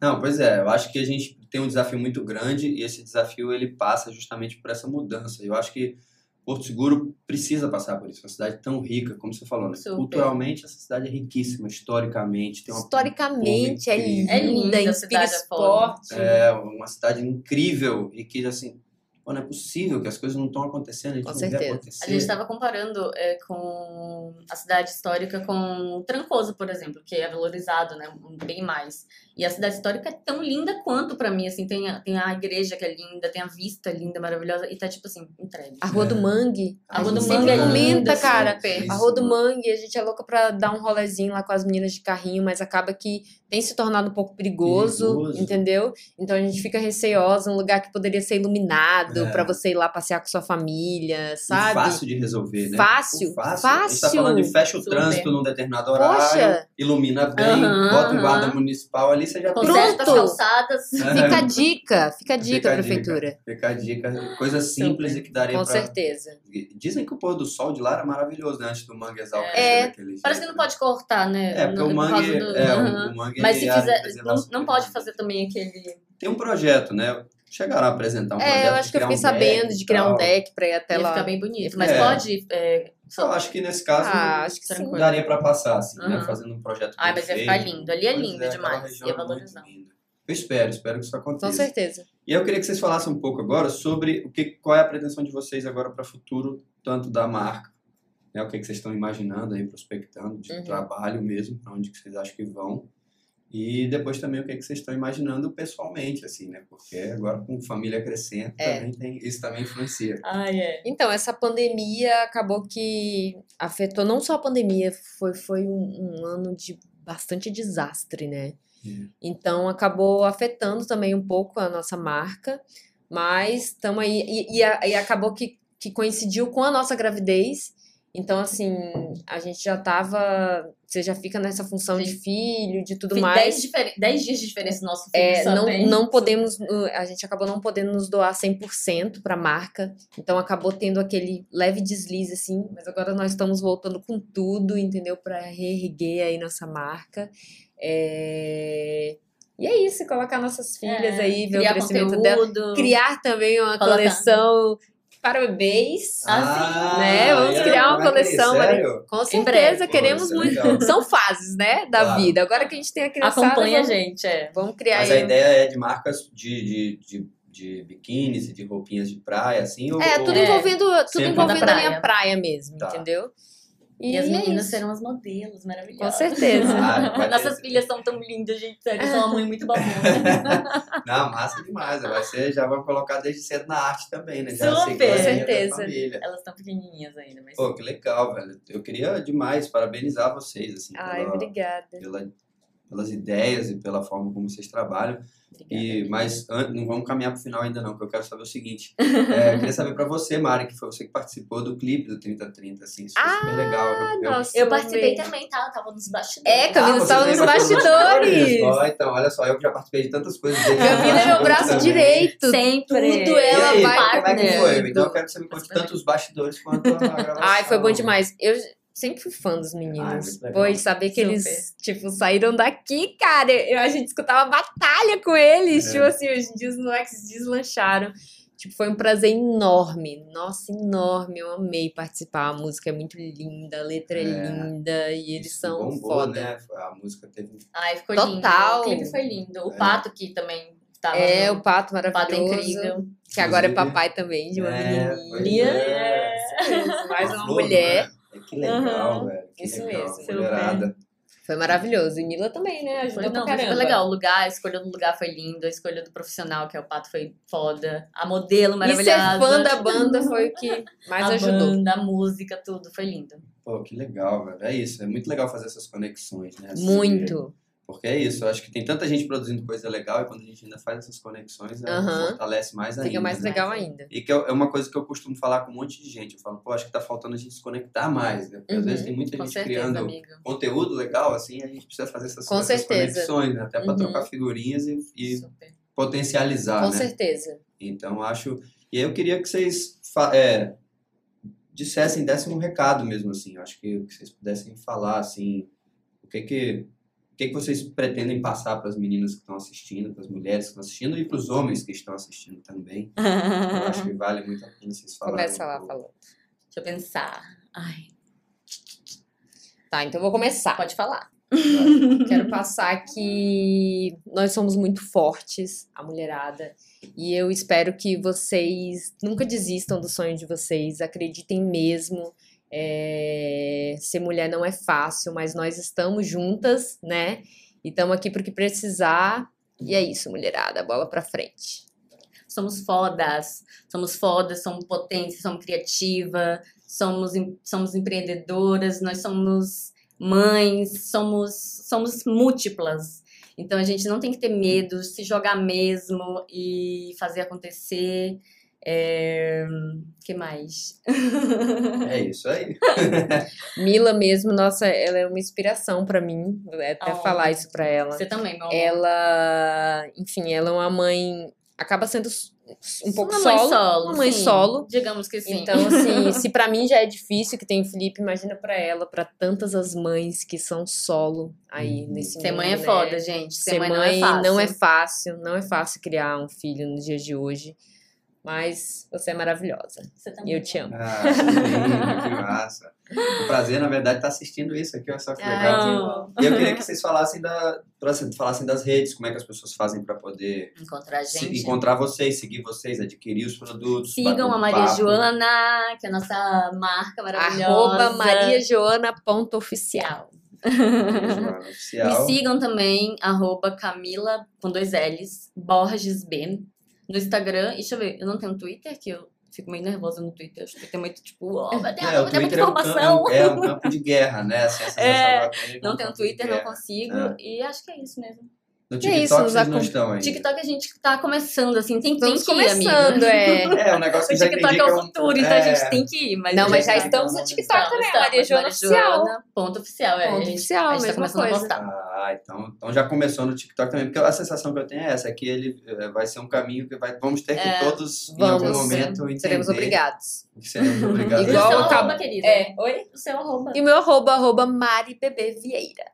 [SPEAKER 1] Não, pois é, eu acho que a gente tem um desafio muito grande e esse desafio ele passa justamente por essa mudança. Eu acho que Porto Seguro precisa passar por isso. Uma cidade tão rica, como você falou, né? Culturalmente, essa cidade é riquíssima, historicamente. Tem uma,
[SPEAKER 2] Historicamente é linda.
[SPEAKER 3] É linda, a
[SPEAKER 2] inspira
[SPEAKER 3] cidade é
[SPEAKER 2] esporte.
[SPEAKER 1] é, uma cidade incrível e que, assim, pô, não é possível que as coisas não estão acontecendo, a gente
[SPEAKER 2] Com
[SPEAKER 1] não
[SPEAKER 2] certeza.
[SPEAKER 1] acontecer.
[SPEAKER 3] A gente estava comparando é, com a cidade histórica com Trancoso, por exemplo, que é valorizado, né, bem mais. E a cidade histórica é tão linda quanto pra mim, assim, tem a, tem a igreja que é linda, tem a vista linda, maravilhosa, e tá tipo assim, entregue.
[SPEAKER 2] A Rua do
[SPEAKER 1] É.
[SPEAKER 2] Mangue.
[SPEAKER 3] A Rua do Mangue é
[SPEAKER 2] comenta,
[SPEAKER 3] linda,
[SPEAKER 2] cara.
[SPEAKER 3] super.
[SPEAKER 2] A Rua do Mangue, a gente é louca pra dar um rolezinho lá com as meninas de carrinho, mas acaba que tem se tornado um pouco perigoso,
[SPEAKER 1] Perigoso.
[SPEAKER 2] entendeu? Então a gente fica receosa, um lugar que poderia ser iluminado
[SPEAKER 1] É.
[SPEAKER 2] pra você ir lá passear com sua família,
[SPEAKER 1] E
[SPEAKER 2] sabe?
[SPEAKER 1] fácil de resolver, né?
[SPEAKER 2] Fácil,
[SPEAKER 1] O fácil. A gente tá
[SPEAKER 2] fácil.
[SPEAKER 1] falando de fecha o
[SPEAKER 3] Super.
[SPEAKER 1] trânsito num determinado horário,
[SPEAKER 2] Poxa.
[SPEAKER 1] ilumina bem,
[SPEAKER 3] Aham,
[SPEAKER 1] bota um guarda
[SPEAKER 3] aham.
[SPEAKER 1] municipal ali, você já.
[SPEAKER 3] Conserta as
[SPEAKER 2] Pronto.
[SPEAKER 3] calçadas.
[SPEAKER 2] Fica a dica, fica a dica,
[SPEAKER 1] Fica a
[SPEAKER 2] prefeitura.
[SPEAKER 1] Fica a dica, coisa simples e que daria
[SPEAKER 2] Com
[SPEAKER 1] pra...
[SPEAKER 2] certeza.
[SPEAKER 1] Dizem que o pôr do sol de lá era maravilhoso, né? Antes do manguezal
[SPEAKER 3] É.
[SPEAKER 1] crescer daquele
[SPEAKER 3] Parece que não pode cortar, né?
[SPEAKER 1] É, porque
[SPEAKER 3] no-
[SPEAKER 1] o mangue,
[SPEAKER 3] do-
[SPEAKER 1] é,
[SPEAKER 3] Aham.
[SPEAKER 1] o, o mangue
[SPEAKER 3] Mas se
[SPEAKER 1] é
[SPEAKER 3] fizer, não, não pode
[SPEAKER 1] mangue.
[SPEAKER 3] fazer também aquele...
[SPEAKER 1] Tem um projeto, né? Chegaram a apresentar um projeto
[SPEAKER 2] É, eu acho
[SPEAKER 1] de
[SPEAKER 2] que eu
[SPEAKER 1] criar
[SPEAKER 2] fiquei
[SPEAKER 1] um deck
[SPEAKER 2] sabendo de criar um deck pra ir até
[SPEAKER 3] Ia
[SPEAKER 2] lá.
[SPEAKER 3] ficar bem bonito. Mas
[SPEAKER 1] É.
[SPEAKER 3] pode... é,
[SPEAKER 1] Eu acho que nesse caso
[SPEAKER 2] Ah, acho que
[SPEAKER 3] tranquilo.
[SPEAKER 1] daria pra passar, assim, né?
[SPEAKER 3] Aham.
[SPEAKER 1] Fazendo um projeto bem
[SPEAKER 3] mas ia ficar lindo. Ali é
[SPEAKER 1] Pois
[SPEAKER 3] lindo
[SPEAKER 1] aquela
[SPEAKER 3] demais. Ia
[SPEAKER 1] é
[SPEAKER 3] valorizar.
[SPEAKER 1] Eu espero, espero que isso aconteça.
[SPEAKER 2] Com certeza.
[SPEAKER 1] E eu queria que vocês falassem um pouco agora sobre o que, qual é a pretensão de vocês agora para o futuro, tanto da marca, né, o que, que vocês estão imaginando aí, prospectando, de
[SPEAKER 2] Uhum.
[SPEAKER 1] trabalho mesmo, para onde que vocês acham que vão. E depois também o que, que vocês estão imaginando pessoalmente, assim, né? Porque agora com família crescendo,
[SPEAKER 2] É.
[SPEAKER 1] também tem, isso também influencia.
[SPEAKER 3] Ai, é.
[SPEAKER 2] Então, essa pandemia acabou que afetou não só a pandemia, foi, foi um, um ano de bastante desastre, né?
[SPEAKER 1] É.
[SPEAKER 2] Então, acabou afetando também um pouco a nossa marca, mas estamos aí. E, e, e acabou que, que coincidiu com a nossa gravidez. Então, assim, a gente já tava. Você já fica nessa função de
[SPEAKER 3] Sim.
[SPEAKER 2] filho, de tudo mais.
[SPEAKER 3] Dez, dez dias de diferença no nosso filho
[SPEAKER 2] É, não, não podemos, uh, a gente acabou não podendo nos doar 100% para a marca, então acabou tendo aquele leve deslize assim, mas agora nós estamos voltando com tudo, entendeu? Para reerguer aí nossa marca. É, E é isso, colocar nossas filhas
[SPEAKER 3] É,
[SPEAKER 2] aí, ver o crescimento dela.
[SPEAKER 3] conteúdo.
[SPEAKER 2] Criar também uma
[SPEAKER 3] Colocar.
[SPEAKER 2] coleção para bebês.
[SPEAKER 3] Ah,
[SPEAKER 2] Né? Vamos
[SPEAKER 1] aí,
[SPEAKER 2] criar uma
[SPEAKER 1] é é
[SPEAKER 2] coleção.
[SPEAKER 1] Sério?
[SPEAKER 2] Com certeza, queremos
[SPEAKER 1] é
[SPEAKER 2] muito.
[SPEAKER 1] legal.
[SPEAKER 2] São fases, né, da
[SPEAKER 1] Claro.
[SPEAKER 2] vida. Agora que a gente tem a criançada,
[SPEAKER 3] Acompanha a
[SPEAKER 2] vamos,
[SPEAKER 3] gente, é.
[SPEAKER 2] vamos criar
[SPEAKER 1] Mas a
[SPEAKER 2] aí.
[SPEAKER 1] ideia é de marcas de, de, de, de biquínis e de roupinhas de praia, assim? Ou,
[SPEAKER 2] É,
[SPEAKER 1] ou-
[SPEAKER 2] tudo
[SPEAKER 3] É,
[SPEAKER 2] envolvendo, tudo envolvendo
[SPEAKER 3] na
[SPEAKER 2] a minha
[SPEAKER 3] praia.
[SPEAKER 2] praia mesmo,
[SPEAKER 1] Tá.
[SPEAKER 2] entendeu?
[SPEAKER 3] E, as
[SPEAKER 2] é
[SPEAKER 3] meninas
[SPEAKER 2] isso.
[SPEAKER 3] serão as modelos maravilhosas.
[SPEAKER 2] Com certeza.
[SPEAKER 1] Ah,
[SPEAKER 3] Nossas filhas são tão lindas, gente. Sério, sou uma mãe muito babona.
[SPEAKER 1] Não, massa demais. Vai ser, já vão colocar desde cedo na arte também, né? Já
[SPEAKER 3] Super,
[SPEAKER 1] da
[SPEAKER 2] certeza.
[SPEAKER 1] família.
[SPEAKER 3] Elas estão pequenininhas ainda, mas...
[SPEAKER 1] Pô, que legal, velho. Eu queria demais parabenizar vocês, assim,
[SPEAKER 2] Ai,
[SPEAKER 1] pela-
[SPEAKER 2] obrigada.
[SPEAKER 1] pela- pelas ideias e pela forma como vocês trabalham.
[SPEAKER 3] Obrigada.
[SPEAKER 1] E, mas an- não vamos caminhar pro final ainda não, porque eu quero saber o seguinte. É, eu queria saber pra você, Mari, que foi você que participou do clipe do 3030, assim. Isso foi super legal. Eu- eu-
[SPEAKER 2] nossa.
[SPEAKER 3] Eu participei
[SPEAKER 2] amei.
[SPEAKER 3] também, tá? Eu tava nos bastidores.
[SPEAKER 2] É, Camila
[SPEAKER 1] você
[SPEAKER 2] estava nos bastidores.
[SPEAKER 1] Ó, então, olha só, eu que já participei de tantas coisas.
[SPEAKER 2] Camila é meu
[SPEAKER 1] bastidores
[SPEAKER 2] braço
[SPEAKER 1] também.
[SPEAKER 2] direito.
[SPEAKER 3] Sempre.
[SPEAKER 2] Tudo
[SPEAKER 1] E
[SPEAKER 2] ela
[SPEAKER 1] aí,
[SPEAKER 2] vai
[SPEAKER 1] como é que foi? Então eu quero que você me conte tanto os bastidores quanto a gravação.
[SPEAKER 2] Ai, foi bom demais. Eu sempre fui fã dos
[SPEAKER 1] Ai,
[SPEAKER 2] meninos.
[SPEAKER 1] muito legal.
[SPEAKER 2] Foi saber que
[SPEAKER 3] Super.
[SPEAKER 2] eles, tipo, saíram daqui, cara. Eu, a gente escutava batalha com eles.
[SPEAKER 1] É.
[SPEAKER 2] Tipo assim, hoje em dia os moleques deslancharam. Tipo, foi um prazer enorme. Nossa, enorme. Eu amei participar. A música é muito linda, a letra é,
[SPEAKER 1] É.
[SPEAKER 2] linda. E eles
[SPEAKER 1] Isso
[SPEAKER 2] são
[SPEAKER 1] bombou,
[SPEAKER 2] foda.
[SPEAKER 1] né? A música teve...
[SPEAKER 3] Ai, ficou
[SPEAKER 2] Total.
[SPEAKER 3] lindo. O clipe foi lindo. O
[SPEAKER 1] É.
[SPEAKER 3] Pato que também tava
[SPEAKER 2] É,
[SPEAKER 3] no-
[SPEAKER 2] o Pato
[SPEAKER 3] o Pato é
[SPEAKER 2] maravilhoso.
[SPEAKER 3] incrível.
[SPEAKER 2] Que agora é papai também de uma
[SPEAKER 1] É, pois
[SPEAKER 2] menininha.
[SPEAKER 1] é.
[SPEAKER 2] Mais uma
[SPEAKER 1] Flor,
[SPEAKER 2] mulher.
[SPEAKER 1] né? Que legal,
[SPEAKER 3] Aham.
[SPEAKER 1] velho. Que
[SPEAKER 2] Isso
[SPEAKER 1] legal,
[SPEAKER 2] mesmo.
[SPEAKER 1] Mulherada.
[SPEAKER 2] Foi maravilhoso. E Mila também, né? Ajudou
[SPEAKER 3] Foi,
[SPEAKER 2] pra
[SPEAKER 3] não, foi
[SPEAKER 2] caramba.
[SPEAKER 3] super legal. O lugar, a escolha do lugar foi lindo, a escolha do profissional, que é o Pato, foi foda. A modelo
[SPEAKER 2] E
[SPEAKER 3] maravilhosa.
[SPEAKER 2] ser fã da banda foi o que mais
[SPEAKER 3] a
[SPEAKER 2] ajudou.
[SPEAKER 3] banda, a música, tudo, foi lindo.
[SPEAKER 1] Pô, que legal, velho. É isso. É muito legal fazer essas conexões, né? Assim,
[SPEAKER 2] Muito.
[SPEAKER 1] Porque é isso. Eu acho que tem tanta gente produzindo coisa legal e quando a gente ainda faz essas conexões,
[SPEAKER 2] Aham.
[SPEAKER 1] fortalece mais ainda.
[SPEAKER 2] Fica mais
[SPEAKER 1] né?
[SPEAKER 2] legal ainda.
[SPEAKER 1] E que é é uma coisa que eu costumo falar com um monte de gente. Eu falo, pô, acho que tá faltando a gente se conectar mais, né? Porque às
[SPEAKER 2] Uhum,
[SPEAKER 1] vezes tem muita
[SPEAKER 3] Com
[SPEAKER 1] gente
[SPEAKER 3] certeza,
[SPEAKER 1] criando
[SPEAKER 3] amiga.
[SPEAKER 1] conteúdo legal, assim, a gente precisa fazer essas,
[SPEAKER 2] Com
[SPEAKER 1] essas conexões, né? Até pra
[SPEAKER 2] Uhum.
[SPEAKER 1] trocar figurinhas e, e potencializar,
[SPEAKER 2] Com
[SPEAKER 1] né?
[SPEAKER 2] certeza.
[SPEAKER 1] Então, acho. E aí eu queria que vocês é, dissessem, dessem um recado mesmo, assim. Eu acho que, que vocês pudessem falar, assim, o que que, que, que vocês pretendem passar para as meninas que estão assistindo, para as mulheres que estão assistindo e para os homens que estão assistindo também. Eu acho que vale muito a pena vocês falarem.
[SPEAKER 2] Começa
[SPEAKER 1] um
[SPEAKER 2] lá
[SPEAKER 1] pouco.
[SPEAKER 2] falando.
[SPEAKER 3] Deixa eu pensar. Ai,
[SPEAKER 2] Tá, então eu vou começar.
[SPEAKER 3] pode falar.
[SPEAKER 1] Vai.
[SPEAKER 2] Quero passar que nós somos muito fortes, a mulherada, e eu espero que vocês nunca desistam do sonho de vocês, acreditem mesmo. É, Ser mulher não é fácil, mas nós estamos juntas, né? E estamos aqui porque precisar. E é isso, mulherada, bola pra frente.
[SPEAKER 3] Somos fodas, somos fodas, somos potentes, somos criativas, somos, somos empreendedoras, nós somos mães, somos, somos múltiplas. Então a gente não tem que ter medo, se jogar mesmo e fazer acontecer. É... que mais?
[SPEAKER 1] É isso aí.
[SPEAKER 2] Mila mesmo, nossa, ela é uma inspiração pra mim, vou até
[SPEAKER 3] Oh.
[SPEAKER 2] falar isso pra ela.
[SPEAKER 3] Você também, meu amor.
[SPEAKER 2] ela, enfim, ela é uma mãe, acaba sendo um pouco
[SPEAKER 3] Uma mãe
[SPEAKER 2] solo,
[SPEAKER 3] solo,
[SPEAKER 2] uma mãe
[SPEAKER 3] sim.
[SPEAKER 2] solo.
[SPEAKER 3] Digamos que sim.
[SPEAKER 2] Então, assim, se pra mim já é difícil que tem o Felipe, imagina pra ela, pra tantas as mães que são solo aí
[SPEAKER 1] Uhum.
[SPEAKER 2] nesse
[SPEAKER 3] Ser
[SPEAKER 2] mundo,
[SPEAKER 3] mãe é
[SPEAKER 2] né?
[SPEAKER 3] foda, gente. Ser,
[SPEAKER 2] Ser
[SPEAKER 3] mãe,
[SPEAKER 2] mãe
[SPEAKER 3] não é fácil.
[SPEAKER 2] não é fácil, não é fácil criar um filho nos dias de hoje. Mas você é maravilhosa.
[SPEAKER 3] Você
[SPEAKER 2] E
[SPEAKER 3] também.
[SPEAKER 2] eu te amo.
[SPEAKER 1] Ah, que lindo, que massa. Um prazer, na verdade, estar assistindo isso aqui, olha só que legal.
[SPEAKER 2] Ai,
[SPEAKER 3] Não.
[SPEAKER 1] E eu queria que vocês falassem, da, falassem das redes, como é que as pessoas fazem para poder
[SPEAKER 3] Encontrar a
[SPEAKER 1] se-
[SPEAKER 3] gente.
[SPEAKER 1] encontrar vocês, seguir vocês, adquirir os produtos.
[SPEAKER 3] Sigam a Maria
[SPEAKER 1] papo.
[SPEAKER 3] Joana, que é a nossa marca maravilhosa.
[SPEAKER 2] Arroba mariajoana.oficial.
[SPEAKER 1] Maria Joana
[SPEAKER 3] Me
[SPEAKER 1] Oficial.
[SPEAKER 3] sigam também, arroba Camila, com dois L's, Borges B, no Instagram. E deixa eu ver, eu não tenho Twitter, que eu fico meio nervosa no Twitter. O Twitter é muito tipo, oh, meu Deus,
[SPEAKER 1] É,
[SPEAKER 3] tem muita
[SPEAKER 1] é
[SPEAKER 3] informação.
[SPEAKER 1] é um campo de guerra, né? Assim,
[SPEAKER 3] É,
[SPEAKER 1] é
[SPEAKER 3] Não tenho Twitter, não consigo.
[SPEAKER 1] É.
[SPEAKER 3] E acho que é isso mesmo.
[SPEAKER 1] No
[SPEAKER 2] Que é
[SPEAKER 1] TikTok
[SPEAKER 2] isso, nos
[SPEAKER 1] vocês não estão ainda.
[SPEAKER 3] TikTok a gente tá começando, assim, tem, tem que ir,
[SPEAKER 2] começando, é.
[SPEAKER 1] É, um negócio que
[SPEAKER 3] O
[SPEAKER 1] já
[SPEAKER 3] TikTok é o
[SPEAKER 1] é
[SPEAKER 3] futuro, então a
[SPEAKER 1] é.
[SPEAKER 3] gente tem que ir. Mas
[SPEAKER 2] Não, mas já
[SPEAKER 3] tá-
[SPEAKER 2] estamos no TikTok também,
[SPEAKER 3] estamos.
[SPEAKER 2] Maria Joana Oficial.
[SPEAKER 3] Joana, ponto oficial, é.
[SPEAKER 2] Ponto
[SPEAKER 3] a gente,
[SPEAKER 2] oficial,
[SPEAKER 3] a gente tá começando
[SPEAKER 2] coisa.
[SPEAKER 3] a postar.
[SPEAKER 1] Ah, então, então já começou no TikTok também, porque a sensação que eu tenho é essa, é que ele eh, vai ser um caminho que vai, vamos ter que
[SPEAKER 3] É,
[SPEAKER 1] todos, em algum
[SPEAKER 2] Vamos,
[SPEAKER 1] momento, entender
[SPEAKER 2] seremos obrigados.
[SPEAKER 1] seremos obrigados.
[SPEAKER 3] E o
[SPEAKER 2] Igual
[SPEAKER 3] seu arroba, querida?
[SPEAKER 2] É, oi?
[SPEAKER 3] O seu arroba.
[SPEAKER 2] E o meu arroba, arroba Mari Bebê Vieira.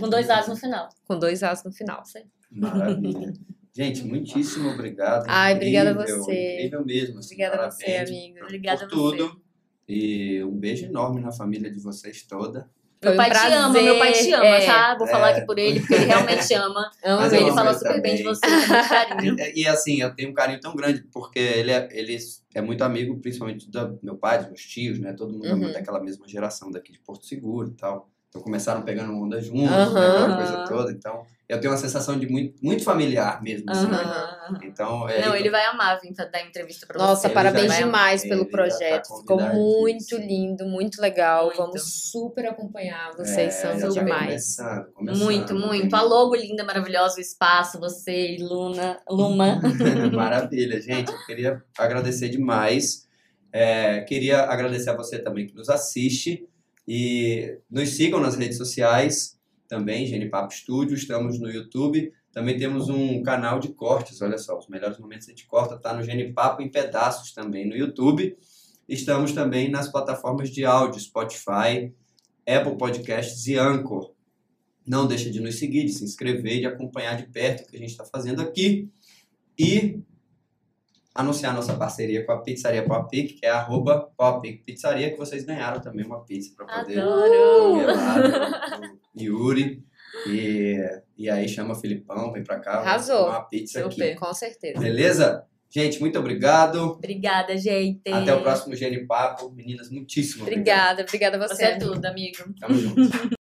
[SPEAKER 3] Com dois As no final.
[SPEAKER 2] Com dois As no final.
[SPEAKER 1] Maravilha. Gente, muitíssimo obrigado.
[SPEAKER 2] Ai, obrigada a
[SPEAKER 1] Incrível,
[SPEAKER 2] você.
[SPEAKER 1] Incrível mesmo. assim,
[SPEAKER 2] Obrigada a você, amigo.
[SPEAKER 3] Obrigada
[SPEAKER 1] por
[SPEAKER 3] a você.
[SPEAKER 1] tudo. E um beijo enorme na família de vocês toda.
[SPEAKER 3] Meu
[SPEAKER 2] um
[SPEAKER 3] pai te ama, meu pai te ama,
[SPEAKER 2] é.
[SPEAKER 3] tá? Vou falar
[SPEAKER 1] É.
[SPEAKER 3] aqui por ele, porque ele realmente ama.
[SPEAKER 2] Amo
[SPEAKER 3] ele fala super bem de você, com muito carinho.
[SPEAKER 1] E, e, assim, eu tenho um carinho tão grande, porque ele é, ele é muito amigo, principalmente do meu pai, dos meus tios, né? Todo mundo é
[SPEAKER 2] Uhum.
[SPEAKER 1] muito daquela mesma geração daqui de Porto Seguro e tal. Então começaram pegando onda juntos,
[SPEAKER 2] Aham.
[SPEAKER 1] né, aquela coisa toda. Então eu tenho uma sensação de muito, muito familiar mesmo. assim, né?
[SPEAKER 3] Aham.
[SPEAKER 1] Então, é,
[SPEAKER 3] Não, ele vai amar vir dar entrevista pra
[SPEAKER 2] Nossa,
[SPEAKER 3] você.
[SPEAKER 1] Ele
[SPEAKER 2] parabéns demais pelo
[SPEAKER 1] tá
[SPEAKER 2] projeto. Ficou
[SPEAKER 1] convidadíssimo.
[SPEAKER 2] muito lindo, muito legal.
[SPEAKER 3] Muito.
[SPEAKER 2] Vamos super acompanhar. Vocês
[SPEAKER 1] é,
[SPEAKER 2] são
[SPEAKER 1] já tá
[SPEAKER 2] demais.
[SPEAKER 1] começando, começando,
[SPEAKER 3] Muito, muito.
[SPEAKER 1] né?
[SPEAKER 3] A logo linda, maravilhosa, o espaço, você e Luna, Luma.
[SPEAKER 1] Maravilha, gente. Eu queria agradecer demais. É, queria agradecer a você também que nos assiste. E nos sigam nas redes sociais também, Genipapo Studio. Estamos no YouTube. Também temos um canal de cortes, olha só, os melhores momentos a gente corta, tá no Genipapo em pedaços também no YouTube. Estamos também nas plataformas de áudio, Spotify, Apple Podcasts e Anchor. Não deixa de nos seguir, de se inscrever e de acompanhar de perto o que a gente está fazendo aqui. E anunciar nossa parceria com a Pizzaria Popic, que é arroba Popic Pizzaria, que vocês ganharam também uma pizza para poder
[SPEAKER 3] Adoro!
[SPEAKER 1] comer lá do- do Yuri. E, e aí chama Filipão, vem pra cá,
[SPEAKER 2] Arrasou.
[SPEAKER 1] uma pizza aqui.
[SPEAKER 3] Super.
[SPEAKER 2] Com certeza.
[SPEAKER 1] Beleza? Gente, muito obrigado.
[SPEAKER 3] Obrigada, gente.
[SPEAKER 1] Até o próximo Gene Papo. Meninas, muitíssimo obrigado.
[SPEAKER 2] Obrigada, obrigada a você.
[SPEAKER 3] Você é tudo, amigo.
[SPEAKER 1] Tamo junto.